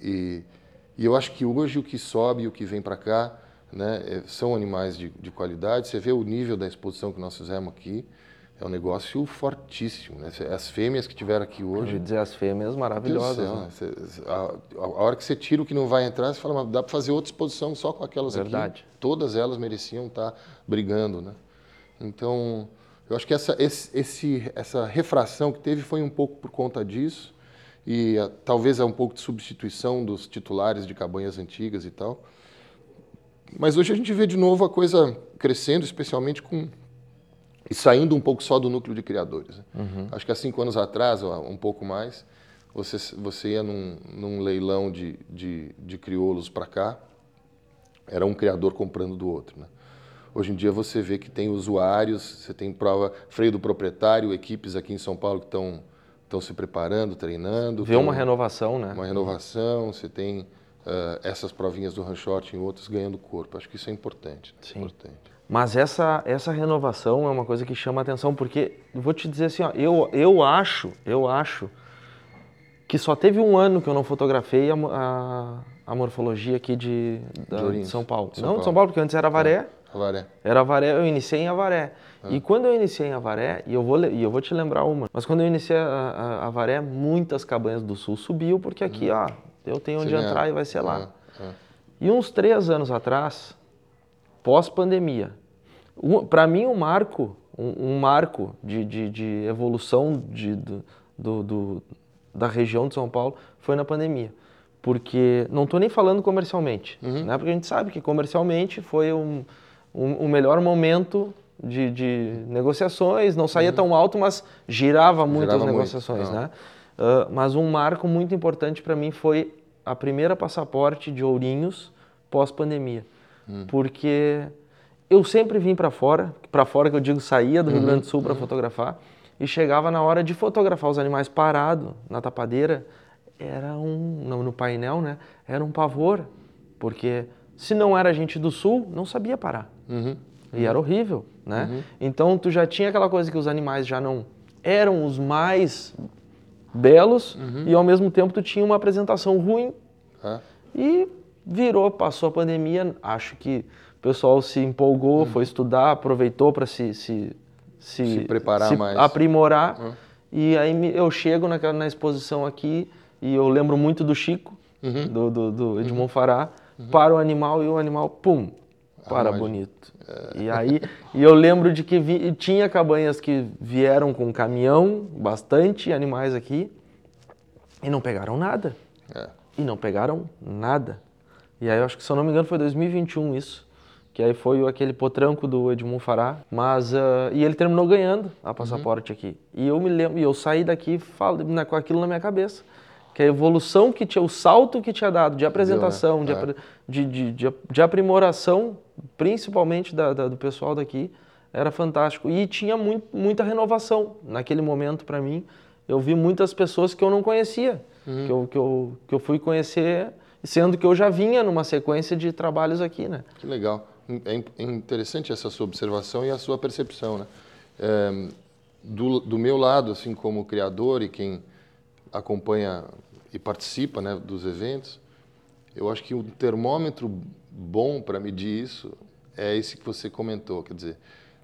e, e eu acho que hoje o que sobe e o que vem para cá né, é- são animais de, de qualidade. Você vê o nível da exposição que nós fizemos aqui, é um negócio fortíssimo. Né? As fêmeas que tiveram aqui Eu hoje, ia dizer as fêmeas maravilhosas. céu, né? a, a hora que você tira o que não vai entrar, você fala, mas dá para fazer outra exposição só com aquelas Verdade. aqui. Todas elas mereciam estar brigando, né? Então, eu acho que essa, esse, esse- essa refração que teve foi um pouco por conta disso e ah, talvez é um pouco de substituição dos titulares de cabanhas antigas e tal. Mas hoje a gente vê de novo a coisa crescendo, especialmente com e saindo um pouco só do núcleo de criadores. né? Acho que há cinco anos atrás, ou um pouco mais, você, você ia num, num leilão de, de, de crioulos para cá, era um criador comprando do outro. Né? Hoje em dia você vê que tem usuários, você tem prova, freio do proprietário, equipes aqui em São Paulo que estão estão se preparando, treinando. Vê uma renovação, né? uma renovação, você tem eh, essas provinhas do Ranchort em outras ganhando corpo. Acho que isso é importante. né? Sim. importante. Mas essa, essa renovação é uma coisa que chama atenção, porque vou te dizer assim, ó, eu, eu acho, eu acho que só teve um ano que eu não fotografei a, a, a morfologia aqui de, da- De de São Paulo. São não, de Paulo. São Paulo, porque antes era Avaré. Avaré. Era Avaré, eu iniciei em Avaré. Ah. E quando eu iniciei em Avaré, e eu vou, e eu vou te lembrar uma, mas quando eu iniciei a, a- Avaré, muitas cabanhas do sul subiu, porque aqui, ó, eu tenho onde. Você entrar ganha. e vai ser lá. Ah, ah. E uns três anos atrás, pós-pandemia, para mim um marco, um, um marco de, de, de evolução de, do, do- do- da região de São Paulo foi na pandemia. Porque, não estou nem falando comercialmente, né? porque a gente sabe que comercialmente foi um, um, um melhor momento de, de negociações, não saía tão alto, mas girava muito Girava as muito, negociações. Né? Ah, mas um marco muito importante para mim foi a primeira passaporte de Ourinhos pós-pandemia. Porque eu sempre vim para fora, para fora que eu digo saía do Rio Grande do Sul para fotografar, e chegava na hora de fotografar os animais parado na tapadeira, era um, no, no painel, né? Era um pavor, porque se não era gente do sul, não sabia parar. Uhum. E era horrível, né? Então tu já tinha aquela coisa que os animais já não eram os mais belos e ao mesmo tempo tu tinha uma apresentação ruim e virou, passou a pandemia, acho que o pessoal se empolgou, foi estudar, aproveitou para se, se, se, Se preparar se mais. aprimorar. Hum. E aí eu chego naquela, na exposição aqui e eu lembro muito do Chico, Uhum. do, do, do Edmond Fará, para o animal e o animal, pum, para bonito. E aí, e eu lembro de que vi- tinha cabanhas que vieram com caminhão, bastante animais aqui, e não pegaram nada. é. E não pegaram nada. E aí eu acho que, se eu não me engano, foi 2021 isso. Que aí foi aquele potranco do Edmund Fará. Mas, ah, e ele terminou ganhando a passaporte aqui. E eu me lembro, e eu saí daqui falo, né, com aquilo na minha cabeça. Que a evolução que tinha, o salto que tinha dado de apresentação, de, É. de, de, de, aprimoração, principalmente da, da- do pessoal daqui, era fantástico. E tinha muito, muita renovação. Naquele momento, para mim, eu vi muitas pessoas que eu não conhecia, que, eu, que, eu, que eu fui conhecer, sendo que eu já vinha numa sequência de trabalhos aqui, né? Que legal. É é interessante essa sua observação e a sua percepção, né? É, do, do meu lado, assim como criador e quem acompanha e participa né, dos eventos, Eu acho que um termômetro bom para medir isso é esse que você comentou, quer dizer,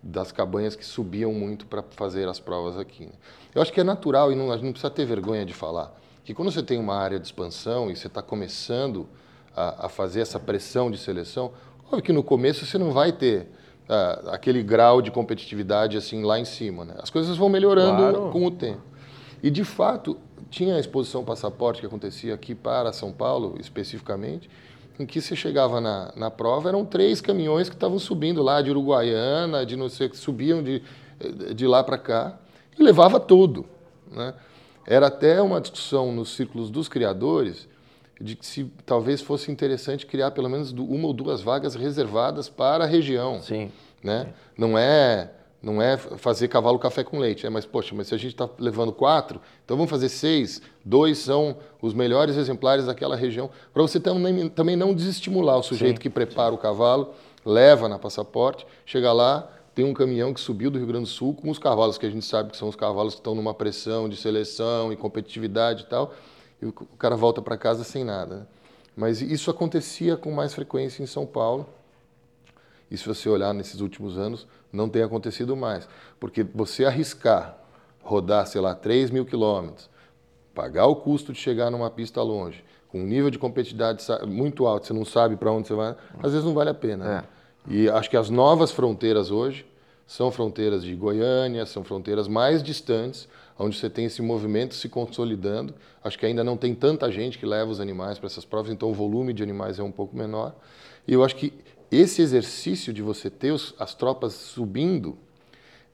das cabanhas que subiam muito para fazer as provas aqui. Né? Eu acho que é natural e não, a gente não precisa ter vergonha de falar que quando você tem uma área de expansão e você está começando a, a, fazer essa pressão de seleção, óbvio que no começo você não vai ter uh, aquele grau de competitividade assim lá em cima. Né? As coisas vão melhorando claro. com o tempo. E de fato, tinha a exposição passaporte que acontecia aqui para São Paulo, especificamente, em que você chegava na, na prova, eram três caminhões que estavam subindo lá de Uruguaiana, de não sei que subiam de, de lá para cá, e levava tudo. Né? Era até uma discussão nos círculos dos criadores de que se talvez fosse interessante criar pelo menos uma ou duas vagas reservadas para a região. Sim. Né? Sim. Não é não é fazer cavalo café com leite, é, mas poxa, mas se a gente está levando quatro, então vamos fazer seis. Dois são os melhores exemplares daquela região, para você também, também não desestimular o sujeito sim, que prepara sim. o cavalo, leva na passaporte, chega lá, tem um caminhão que subiu do Rio Grande do Sul com os cavalos que a gente sabe que são os cavalos que estão numa pressão de seleção e competitividade e tal, e o cara volta para casa sem nada. Né? Mas isso acontecia com mais frequência em São Paulo. E se você olhar nesses últimos anos, não tem acontecido mais. Porque você arriscar rodar, sei lá, 3 mil quilômetros, pagar o custo de chegar numa pista longe, com um nível de competitividade muito alto, você não sabe para onde você vai, às vezes não vale a pena. Né? É. Né? E acho que as novas fronteiras hoje são fronteiras de Goiânia, são fronteiras mais distantes, onde você tem esse movimento se consolidando. Acho que ainda não tem tanta gente que leva os animais para essas provas, então o volume de animais é um pouco menor. E eu acho que esse exercício de você ter os, as tropas subindo,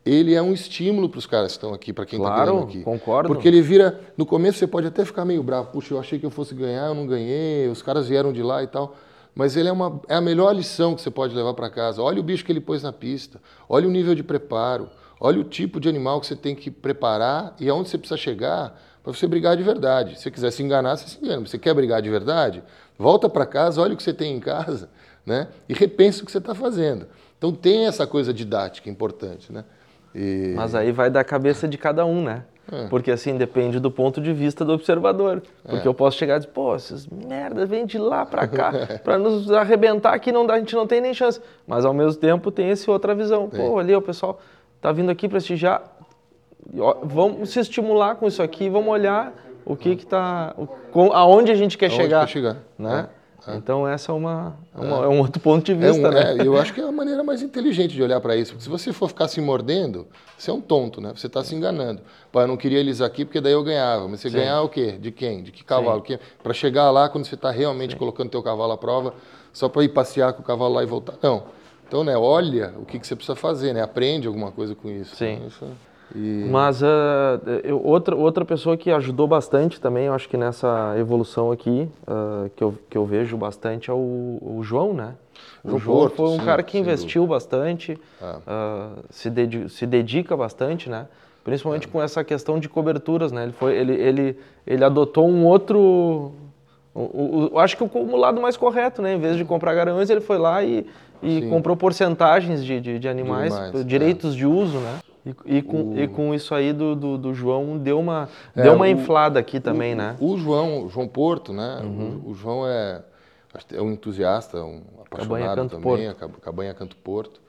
ele é um estímulo para os caras que estão aqui, para quem está claro, aqui. concordo. Porque ele vira, no começo você pode até ficar meio bravo, puxa, eu achei que eu fosse ganhar, eu não ganhei, os caras vieram de lá e tal. Mas ele é, uma, é a melhor lição que você pode levar para casa. Olha o bicho que ele pôs na pista, olha o nível de preparo, olha o tipo de animal que você tem que preparar e aonde você precisa chegar para você brigar de verdade. Se você quiser se enganar, você se engana. Você quer brigar de verdade? Volta para casa, olha o que você tem em casa né? e repensa o que você está fazendo. Então tem essa coisa didática importante. Né? E... Mas aí vai da cabeça de cada um, né? É. Porque assim, depende do ponto de vista do observador. Porque é. eu posso chegar e dizer, pô, essas merdas vêm de lá para cá para nos arrebentar aqui, não dá, a gente não tem nem chance. Mas ao mesmo tempo tem essa outra visão. Pô, ali o pessoal tá vindo aqui prestigiar. Vamos se estimular com isso aqui, vamos olhar o que que tá, aonde a gente quer aonde chegar, quer chegar, né? É. É. Então essa é, uma, é, uma, é, um outro ponto de vista, é um, né? É, eu acho que é a maneira mais inteligente de olhar para isso. Porque se você for ficar se mordendo, você é um tonto, né? Você está se enganando. Pô, eu não queria eles aqui porque daí eu ganhava. Mas você Sim. ganhar o quê? De quem? De que cavalo? Para chegar lá, quando você está realmente Sim. colocando teu cavalo à prova, só para ir passear com o cavalo lá e voltar. Não. Então, né, olha o que, que você precisa fazer, né? Aprende alguma coisa com isso. Sim. Né? Isso... E... Mas uh, eu, outra, outra pessoa que ajudou bastante também, eu acho que nessa evolução aqui, uh, que, eu, que eu vejo bastante é o, o João, né? O João Porto, foi um sim, cara que investiu bastante, uh, se, dedi se dedica bastante, né? Principalmente é. com essa questão de coberturas, né? Ele, foi, ele, ele, ele adotou um outro... O, o, acho que o, lado mais correto, né? Em vez de comprar garanhões, ele foi lá e, e comprou porcentagens de, de, de animais, de animais direitos é. de uso, né? E, e, com, o... e com isso aí do, do, do João deu uma, é, deu uma o, inflada aqui também, o, né? O João, João Porto, né? Uhum. O, João é, é um entusiasta, um apaixonado Canto também, Porto. Cabanha Canto Porto.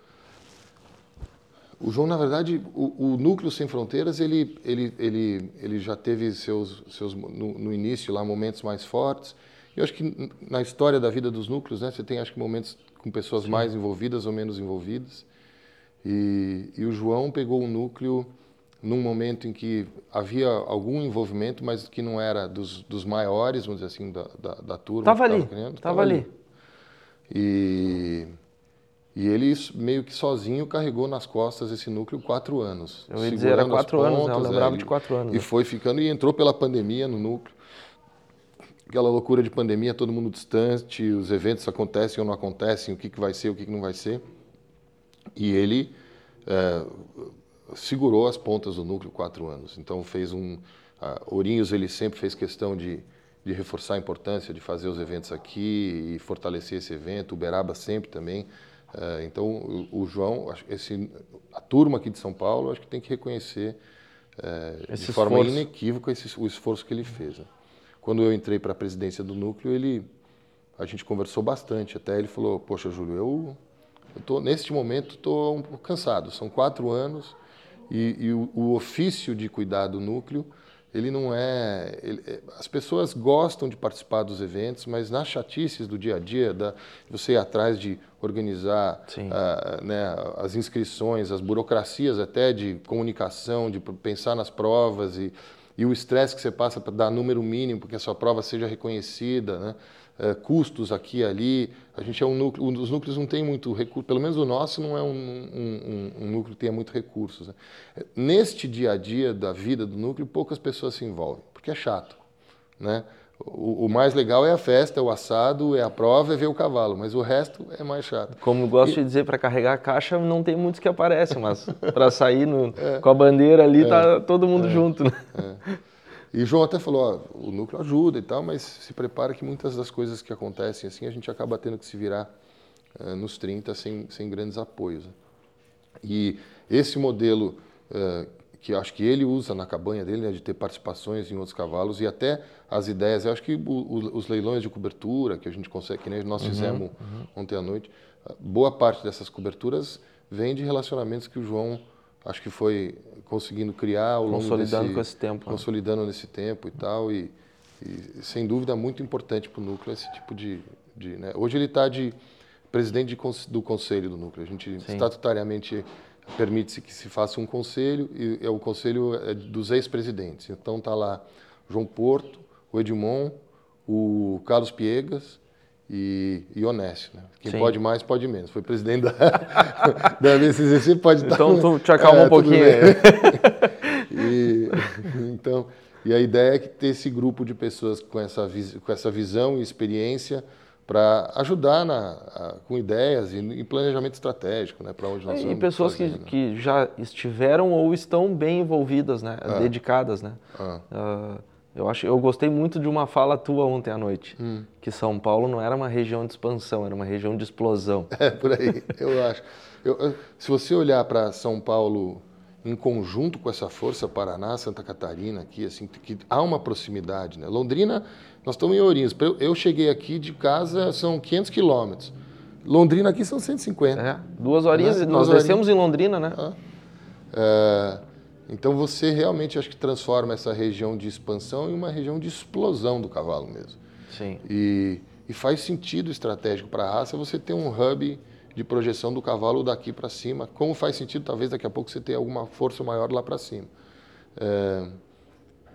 O João, na verdade, o, o, Núcleo Sem Fronteiras, ele, ele, ele, ele já teve seus, seus no, no início lá momentos mais fortes. Eu acho que na história da vida dos núcleos, né, você tem acho que momentos com pessoas Sim. mais envolvidas ou menos envolvidas. E, e o João pegou o núcleo num momento em que havia algum envolvimento, mas que não era dos, dos maiores, vamos dizer assim, da, da, da turma. Estava ali, estava ali. ali. E, e ele meio que sozinho carregou nas costas esse núcleo quatro anos. Eu ia dizer, era quatro anos, né? eu lembrava é, de quatro anos. E né? foi ficando, e entrou pela pandemia no núcleo. Aquela loucura de pandemia, todo mundo distante, os eventos acontecem ou não acontecem, o que, que vai ser, o que, que não vai ser. E ele é, segurou as pontas do núcleo quatro anos. Então fez um. Uh, Ourinhos ele sempre fez questão de, de reforçar a importância de fazer os eventos aqui e fortalecer esse evento. Uberaba sempre também. Uh, então o, o, João, esse, a turma aqui de São Paulo, acho que tem que reconhecer uh, de forma inequívoca esse, o esforço que ele fez. Né? Quando eu entrei para a presidência do núcleo, ele a gente conversou bastante. Até ele falou: Poxa, Júlio, eu, eu tô, neste momento estou um pouco cansado. São quatro anos e, e o, o, ofício de cuidar do núcleo, ele não é. Ele, é, as pessoas gostam de participar dos eventos, mas nas chatices do dia a dia, da, você ir atrás de organizar uh, né, as inscrições, as burocracias até de comunicação, de pensar nas provas e, e o estresse que você passa para dar número mínimo, porque a sua prova seja reconhecida, né? Uh, custos aqui e ali. A gente é um núcleo, os núcleos não têm muito recurso, pelo menos o nosso não é um, um, um, núcleo que tenha muito recursos. Né? Neste dia a dia da vida do núcleo, poucas pessoas se envolvem, porque é chato. Né? O, o, mais legal é a festa, é o assado, é a prova, é ver o cavalo, mas o resto é mais chato. Como gosto e... de dizer, para carregar a caixa não tem muitos que aparecem, mas para sair no, é. com a bandeira ali, tá é. todo mundo é. junto. Né? É. E João até falou, ó, o núcleo ajuda e tal, mas se prepara que muitas das coisas que acontecem assim, a gente acaba tendo que se virar uh, nos 30 sem, sem grandes apoios. Né? E esse modelo uh, que acho que ele usa na cabanha dele, né, de ter participações em outros cavalos e até as ideias. Eu acho que o, o, os leilões de cobertura que a gente consegue, que nem nós uhum, fizemos uhum. ontem à noite, boa parte dessas coberturas vem de relacionamentos que o João acho que foi conseguindo criar ao longo consolidando desse, com esse tempo, né? consolidando né? nesse tempo e tal e, e sem dúvida muito importante para o núcleo esse tipo de, de né? hoje ele está de presidente de, do conselho do núcleo. A gente Sim. estatutariamente permite-se que se faça um conselho e é o conselho é dos ex-presidentes. Então está lá João Porto, o Edmond, o Carlos Piegas e, e Onésio. Né? Quem Sim. pode mais, pode menos. Foi presidente da, da BCCC, pode estar... Então tu te acalma é, um pouquinho. e, então, e a ideia é que ter esse grupo de pessoas com essa, com essa visão e experiência para ajudar na, a, com ideias e, e, planejamento estratégico, né, para onde nós e, vamos. E pessoas fazer, que, né? que já estiveram ou estão bem envolvidas, né, ah. dedicadas, né. Ah. Uh, eu acho, eu gostei muito de uma fala tua ontem à noite, hum. que São Paulo não era uma região de expansão, era uma região de explosão. É por aí, eu acho. Eu, se você olhar para São Paulo em conjunto com essa força Paraná, Santa Catarina aqui, assim, que há uma proximidade, né? Londrina nós estamos em Ourinhos. Eu cheguei aqui de casa, são 500 quilômetros. Londrina aqui são 150. É, duas horinhas, né? nós duas descemos em Londrina, né? Ah. É, então você realmente acho que transforma essa região de expansão em uma região de explosão do cavalo mesmo. Sim. E, e faz sentido estratégico para a raça você ter um hub de projeção do cavalo daqui para cima, como faz sentido talvez daqui a pouco você ter alguma força maior lá para cima. É,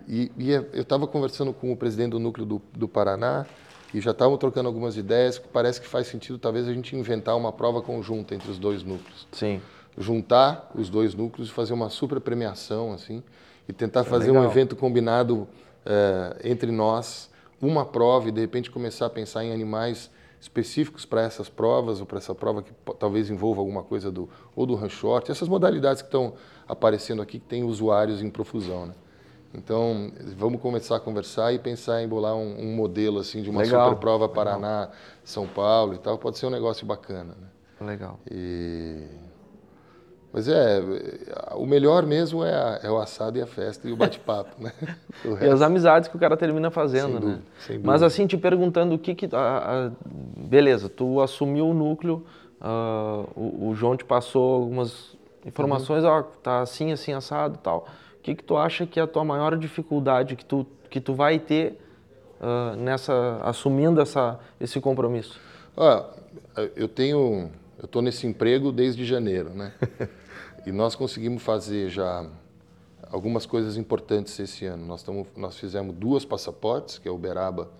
e, e é, eu estava conversando com o presidente do núcleo do, do Paraná e já estavam trocando algumas ideias que parece que faz sentido talvez a gente inventar uma prova conjunta entre os dois núcleos. Sim. Juntar os dois núcleos e fazer uma super premiação assim e tentar é fazer legal. um evento combinado é, entre nós, uma prova e de repente começar a pensar em animais específicos para essas provas ou para essa prova que talvez envolva alguma coisa do ou do run short, essas modalidades que estão aparecendo aqui que tem usuários em profusão, né? Então, vamos começar a conversar e pensar em bolar um, um modelo assim de uma Legal. super prova Paraná, Legal. São Paulo e tal. Pode ser um negócio bacana. Né? Legal. E... Mas é, o melhor mesmo é, a, é, o assado e a festa e o bate-papo, né? O e as amizades que o cara termina fazendo, sem dúvida, né? Sem Mas assim, te perguntando o que que... A, a, beleza, tu assumiu o núcleo, uh, o, o, João te passou algumas informações, uhum. ó, tá assim, assim, assado e tal que, que tu acha que é a tua maior dificuldade que tu, que tu vai ter uh, nessa assumindo essa, esse compromisso? Ah, eu tenho, eu estou nesse emprego desde janeiro, né? e nós conseguimos fazer já algumas coisas importantes esse ano. Nós, tamo, nós fizemos duas passaportes, que é Uberaba,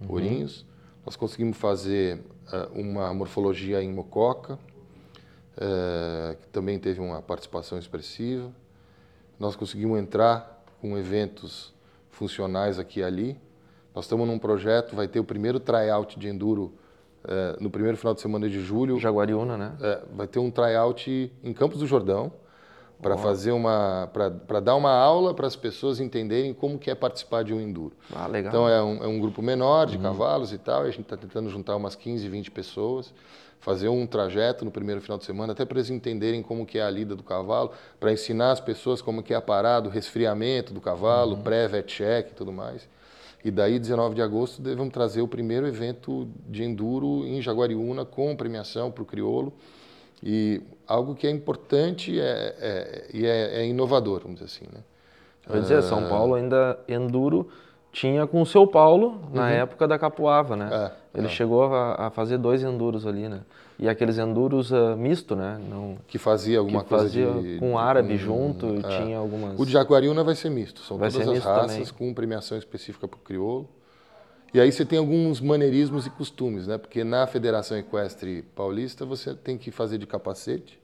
uhum. Ourinhos. Nós conseguimos fazer uh, uma morfologia em Mococa, uh, que também teve uma participação expressiva nós conseguimos entrar com eventos funcionais aqui e ali. Nós estamos num projeto, vai ter o primeiro tryout de enduro é, no primeiro final de semana de julho. Jaguariúna, né? É, vai ter um tryout em Campos do Jordão para fazer uma para dar uma aula para as pessoas entenderem como que é participar de um enduro. Ah, legal. Então é um, é um grupo menor de uhum. cavalos e tal, e a gente está tentando juntar umas 15, 20 pessoas fazer um trajeto no primeiro final de semana, até para eles entenderem como que é a lida do cavalo, para ensinar as pessoas como que é a parada, o resfriamento do cavalo, uhum. pré-vet check e tudo mais. E daí, 19 de agosto, vamos trazer o primeiro evento de enduro em Jaguariúna com premiação para o crioulo. E algo que é importante é, é, e é, é, inovador, vamos dizer assim. Né? Eu ia dizer, São ah, Paulo ainda enduro tinha com o seu Paulo na uhum. época da Capuava, né? É, Ele é. chegou a, a, fazer dois enduros ali, né? E aqueles enduros uh, misto, né? Não, que fazia alguma que coisa fazia de, com árabe junto, é. tinha algumas. O de Jaguariúna vai ser misto, são vai todas as raças também. com premiação específica para o crioulo. E aí você tem alguns maneirismos e costumes, né? Porque na Federação Equestre Paulista você tem que fazer de capacete.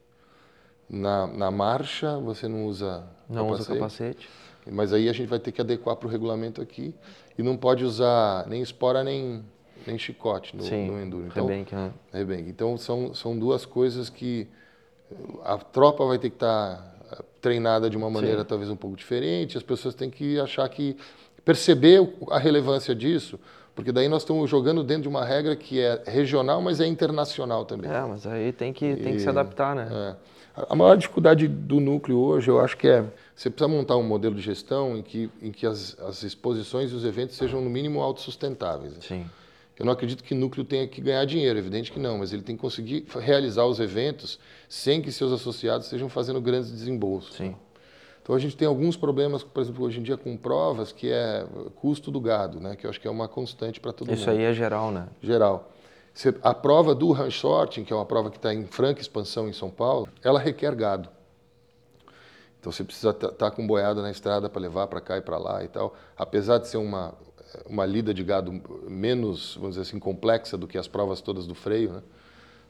Na, na marcha você não usa não capacete. usa capacete. Mas aí a gente vai ter que adequar para o regulamento aqui. E não pode usar nem espora nem, nem chicote no, Sim, no enduro. Então, rebenque, né? Então são, são duas coisas que a tropa vai ter que estar tá treinada de uma maneira Sim. talvez um pouco diferente. As pessoas têm que achar que perceber a relevância disso, porque daí nós estamos jogando dentro de uma regra que é regional, mas é internacional também. É, mas aí tem que, tem que se adaptar, né? É. A maior dificuldade do núcleo hoje, eu acho que é você precisa montar um modelo de gestão em que, em que as, as exposições e os eventos sejam, no mínimo, autossustentáveis. Sim. Eu não acredito que o núcleo tenha que ganhar dinheiro, evidente que não, mas ele tem que conseguir realizar os eventos sem que seus associados estejam fazendo grandes desembolsos. Sim. Então a gente tem alguns problemas, por exemplo, hoje em dia com provas, que é custo do gado, né? que eu acho que é uma constante para todo Isso mundo. Isso aí é geral, né? Geral. A prova do ranch sorting, que é uma prova que está em franca expansão em São Paulo, ela requer gado. Então você precisa estar tá com boiada na estrada para levar para cá e para lá e tal. Apesar de ser uma, uma lida de gado menos, vamos dizer assim, complexa do que as provas todas do freio, né?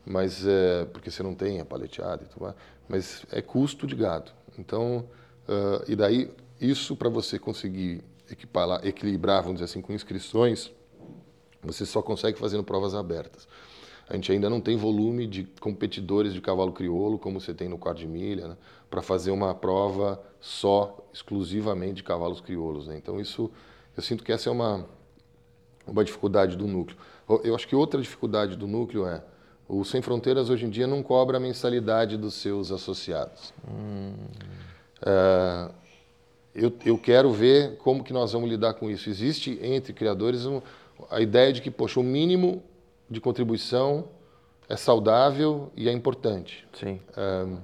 Mas é, porque você não tem a paleteada e tudo mais, mas é custo de gado. Então, uh, e daí isso para você conseguir equilibrar, vamos dizer assim, com inscrições, você só consegue fazendo provas abertas. A gente ainda não tem volume de competidores de cavalo crioulo, como você tem no quarto de milha, né? para fazer uma prova só, exclusivamente de cavalos crioulos. Né? Então, isso, eu sinto que essa é uma, uma dificuldade do núcleo. Eu acho que outra dificuldade do núcleo é o Sem Fronteiras hoje em dia não cobra a mensalidade dos seus associados. Hum. É, eu, eu quero ver como que nós vamos lidar com isso. Existe entre criadores um, a ideia de que, poxa, o mínimo de contribuição é saudável e é importante. Sim. Um,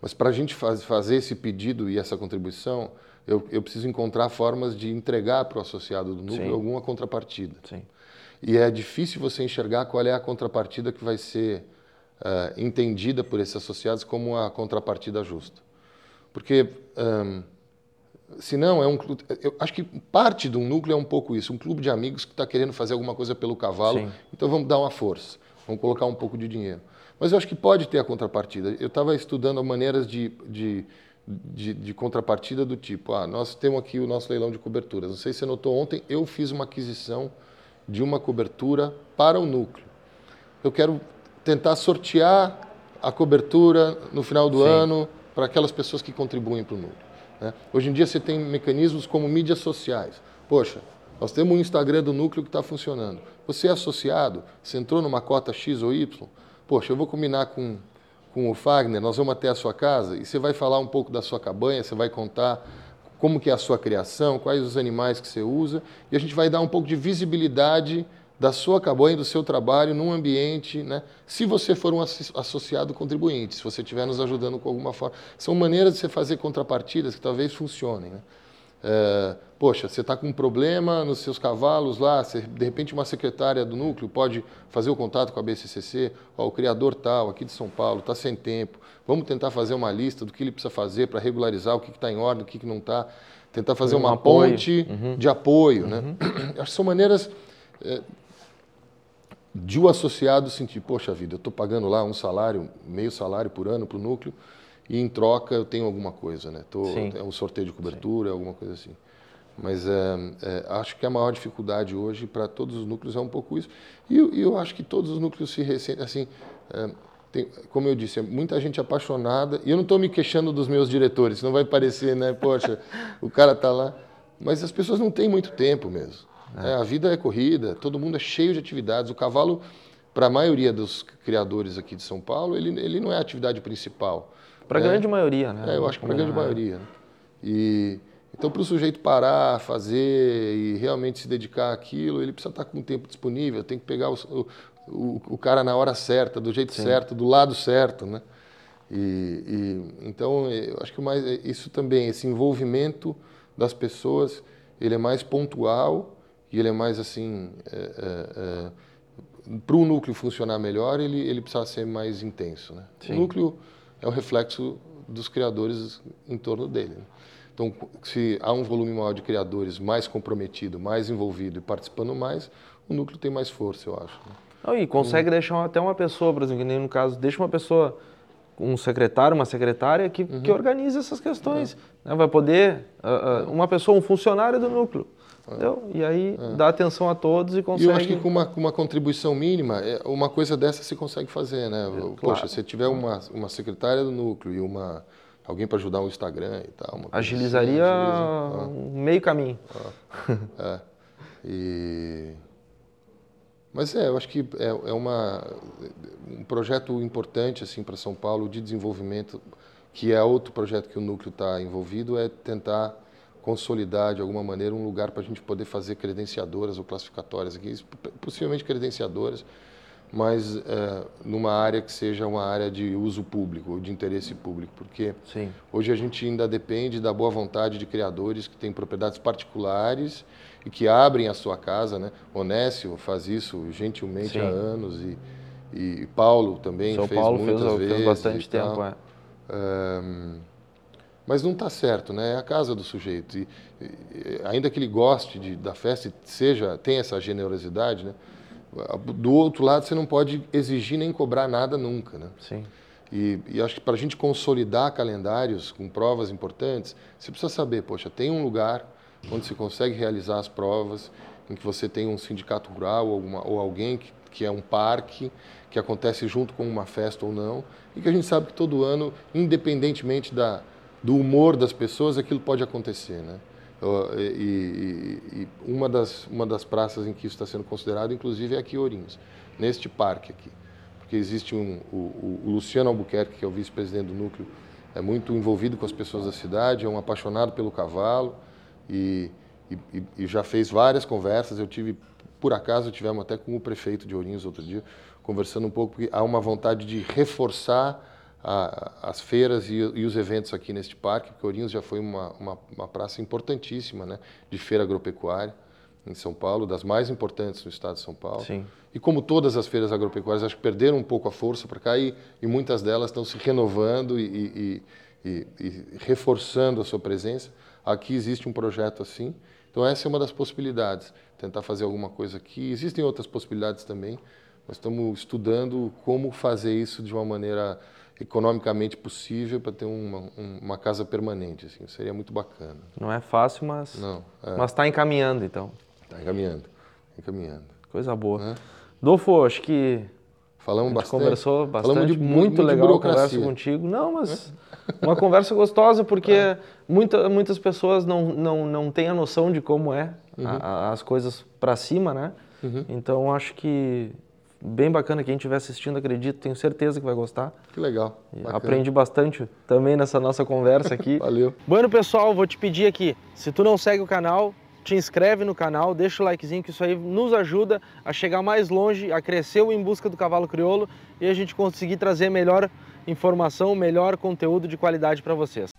mas para a gente faz, fazer esse pedido e essa contribuição, eu, eu preciso encontrar formas de entregar para o associado do núcleo Sim. alguma contrapartida. Sim. E é difícil você enxergar qual é a contrapartida que vai ser uh, entendida por esses associados como a contrapartida justa. Porque um, se não, é um clube. Eu acho que parte de um núcleo é um pouco isso, um clube de amigos que está querendo fazer alguma coisa pelo cavalo, Sim. então vamos dar uma força, vamos colocar um pouco de dinheiro. Mas eu acho que pode ter a contrapartida. Eu estava estudando maneiras de, de, de, de, contrapartida do tipo, ah, nós temos aqui o nosso leilão de coberturas. Não sei se você notou ontem, eu fiz uma aquisição de uma cobertura para o núcleo. Eu quero tentar sortear a cobertura no final do Sim. ano para aquelas pessoas que contribuem para o núcleo. Né? Hoje em dia você tem mecanismos como mídias sociais. Poxa, nós temos um Instagram do núcleo que está funcionando. Você é associado, você entrou numa cota X ou Y, poxa, eu vou combinar com, com o Fagner, nós vamos até a sua casa e você vai falar um pouco da sua cabanha, você vai contar como que é a sua criação, quais os animais que você usa, e a gente vai dar um pouco de visibilidade da sua cabanha, do seu trabalho num ambiente, né? se você for um associado contribuinte, se você estiver nos ajudando com alguma forma. São maneiras de você fazer contrapartidas que talvez funcionem. Né? É, poxa, você está com um problema nos seus cavalos lá, você, de repente uma secretária do núcleo pode fazer o contato com a BCCC, ó, o criador tal, aqui de São Paulo, está sem tempo, vamos tentar fazer uma lista do que ele precisa fazer para regularizar o que está em ordem, o que, que não está, tentar fazer um uma apoio. ponte uhum. de apoio. Né? Uhum. Acho que são maneiras... É, de o associado sentir, poxa vida, eu estou pagando lá um salário, meio salário por ano para o núcleo, e em troca eu tenho alguma coisa, né? Tô, é um sorteio de cobertura, Sim. alguma coisa assim. Mas é, é, acho que a maior dificuldade hoje para todos os núcleos é um pouco isso. E, e eu acho que todos os núcleos se ressentem, assim, é, tem, como eu disse, é muita gente apaixonada, e eu não estou me queixando dos meus diretores, não vai parecer, né? Poxa, o cara está lá. Mas as pessoas não têm muito tempo mesmo. É. a vida é corrida, todo mundo é cheio de atividades. O cavalo, para a maioria dos criadores aqui de São Paulo, ele, ele não é a atividade principal. Para a né? grande maioria, né? É, eu acho que para a grande maioria. Né? E, Então, para o sujeito parar, fazer e realmente se dedicar àquilo, ele precisa estar com o tempo disponível, tem que pegar o, o, o cara na hora certa, do jeito Sim. certo, do lado certo, né? E, e, então, eu acho que mais isso também, esse envolvimento das pessoas, ele é mais pontual e ele é mais assim, é, é, é, para o núcleo funcionar melhor, ele, ele precisa ser mais intenso, né? O núcleo é o reflexo dos criadores em torno dele. Né? Então, se há um volume maior de criadores mais comprometido, mais envolvido e participando mais, o núcleo tem mais força, eu acho. Né? Não, e consegue hum. deixar até uma pessoa, por exemplo, que nem no caso, deixa uma pessoa, um secretário, uma secretária que, uhum. que organize essas questões. Uhum. Né? Vai poder, uh, uh, uma pessoa, um funcionário do núcleo. Entendeu? E aí é. dá atenção a todos e consegue. E eu acho que com uma, com uma contribuição mínima, é, uma coisa dessa se consegue fazer, né? É, Poxa, se tiver uma, uma secretária do núcleo e uma alguém para ajudar o Instagram e tal. Agilizaria assim, agiliza. meio caminho. é. E... Mas é, eu acho que é, é uma, um projeto importante assim para São Paulo de desenvolvimento, que é outro projeto que o núcleo está envolvido, é tentar consolidar de alguma maneira um lugar para a gente poder fazer credenciadoras ou classificatórias aqui, possivelmente credenciadoras, mas é, numa área que seja uma área de uso público, de interesse público, porque Sim. hoje a gente ainda depende da boa vontade de criadores que têm propriedades particulares e que abrem a sua casa, né? Onésio faz isso gentilmente Sim. há anos e, e Paulo também São fez Paulo muitas fez, vezes. Fez bastante tempo, é. Um, mas não está certo, né? É a casa do sujeito. E, e, ainda que ele goste de, da festa e seja, tenha essa generosidade, né? Do outro lado, você não pode exigir nem cobrar nada nunca, né? Sim. E, e acho que para a gente consolidar calendários com provas importantes, você precisa saber, poxa, tem um lugar onde se consegue realizar as provas, em que você tem um sindicato rural ou, ou alguém que, que é um parque, que acontece junto com uma festa ou não, e que a gente sabe que todo ano, independentemente da, do humor das pessoas, aquilo pode acontecer, né? E, e, e, uma, das, uma das praças em que isso está sendo considerado, inclusive, é aqui Ourinhos, neste parque aqui. Porque existe um, o, o Luciano Albuquerque, que é o vice-presidente do núcleo, é muito envolvido com as pessoas da cidade, é um apaixonado pelo cavalo e, e já fez várias conversas. Eu tive, por acaso, tivemos até com o prefeito de Ourinhos outro dia, conversando um pouco, porque há uma vontade de reforçar a, as feiras e, e, os eventos aqui neste parque, porque Ourinhos já foi uma, uma, uma, praça importantíssima né, de feira agropecuária em São Paulo, das mais importantes no estado de São Paulo. Sim. E como todas as feiras agropecuárias, acho que perderam um pouco a força para cá e, e, muitas delas estão se renovando e, e, reforçando a sua presença. Aqui existe um projeto assim. Então essa é uma das possibilidades, tentar fazer alguma coisa aqui. Existem outras possibilidades também. Nós estamos estudando como fazer isso de uma maneira economicamente possível para ter uma, uma casa permanente. Assim, seria muito bacana. Não é fácil, mas Não, é. mas está encaminhando então. Está encaminhando, encaminhando. Coisa boa. É? Dolfo, acho que falamos bastante. Conversou bastante, Falamos de, muito, muito legal a conversa contigo. Não, mas é? uma conversa gostosa porque é. muita, muitas pessoas não, não, não têm a noção de como é uhum. a, as coisas para cima, né? Uhum. Então acho que bem bacana. Quem estiver assistindo, acredito, tenho certeza que vai gostar. Que legal. Aprendi bastante também nessa nossa conversa aqui. Valeu. Bueno, pessoal, vou te pedir aqui, se tu não segue o canal, te inscreve no canal, deixa o likezinho que isso aí nos ajuda a chegar mais longe, a crescer o Em Busca do Cavalo Crioulo e a gente conseguir trazer melhor informação, melhor conteúdo de qualidade para vocês.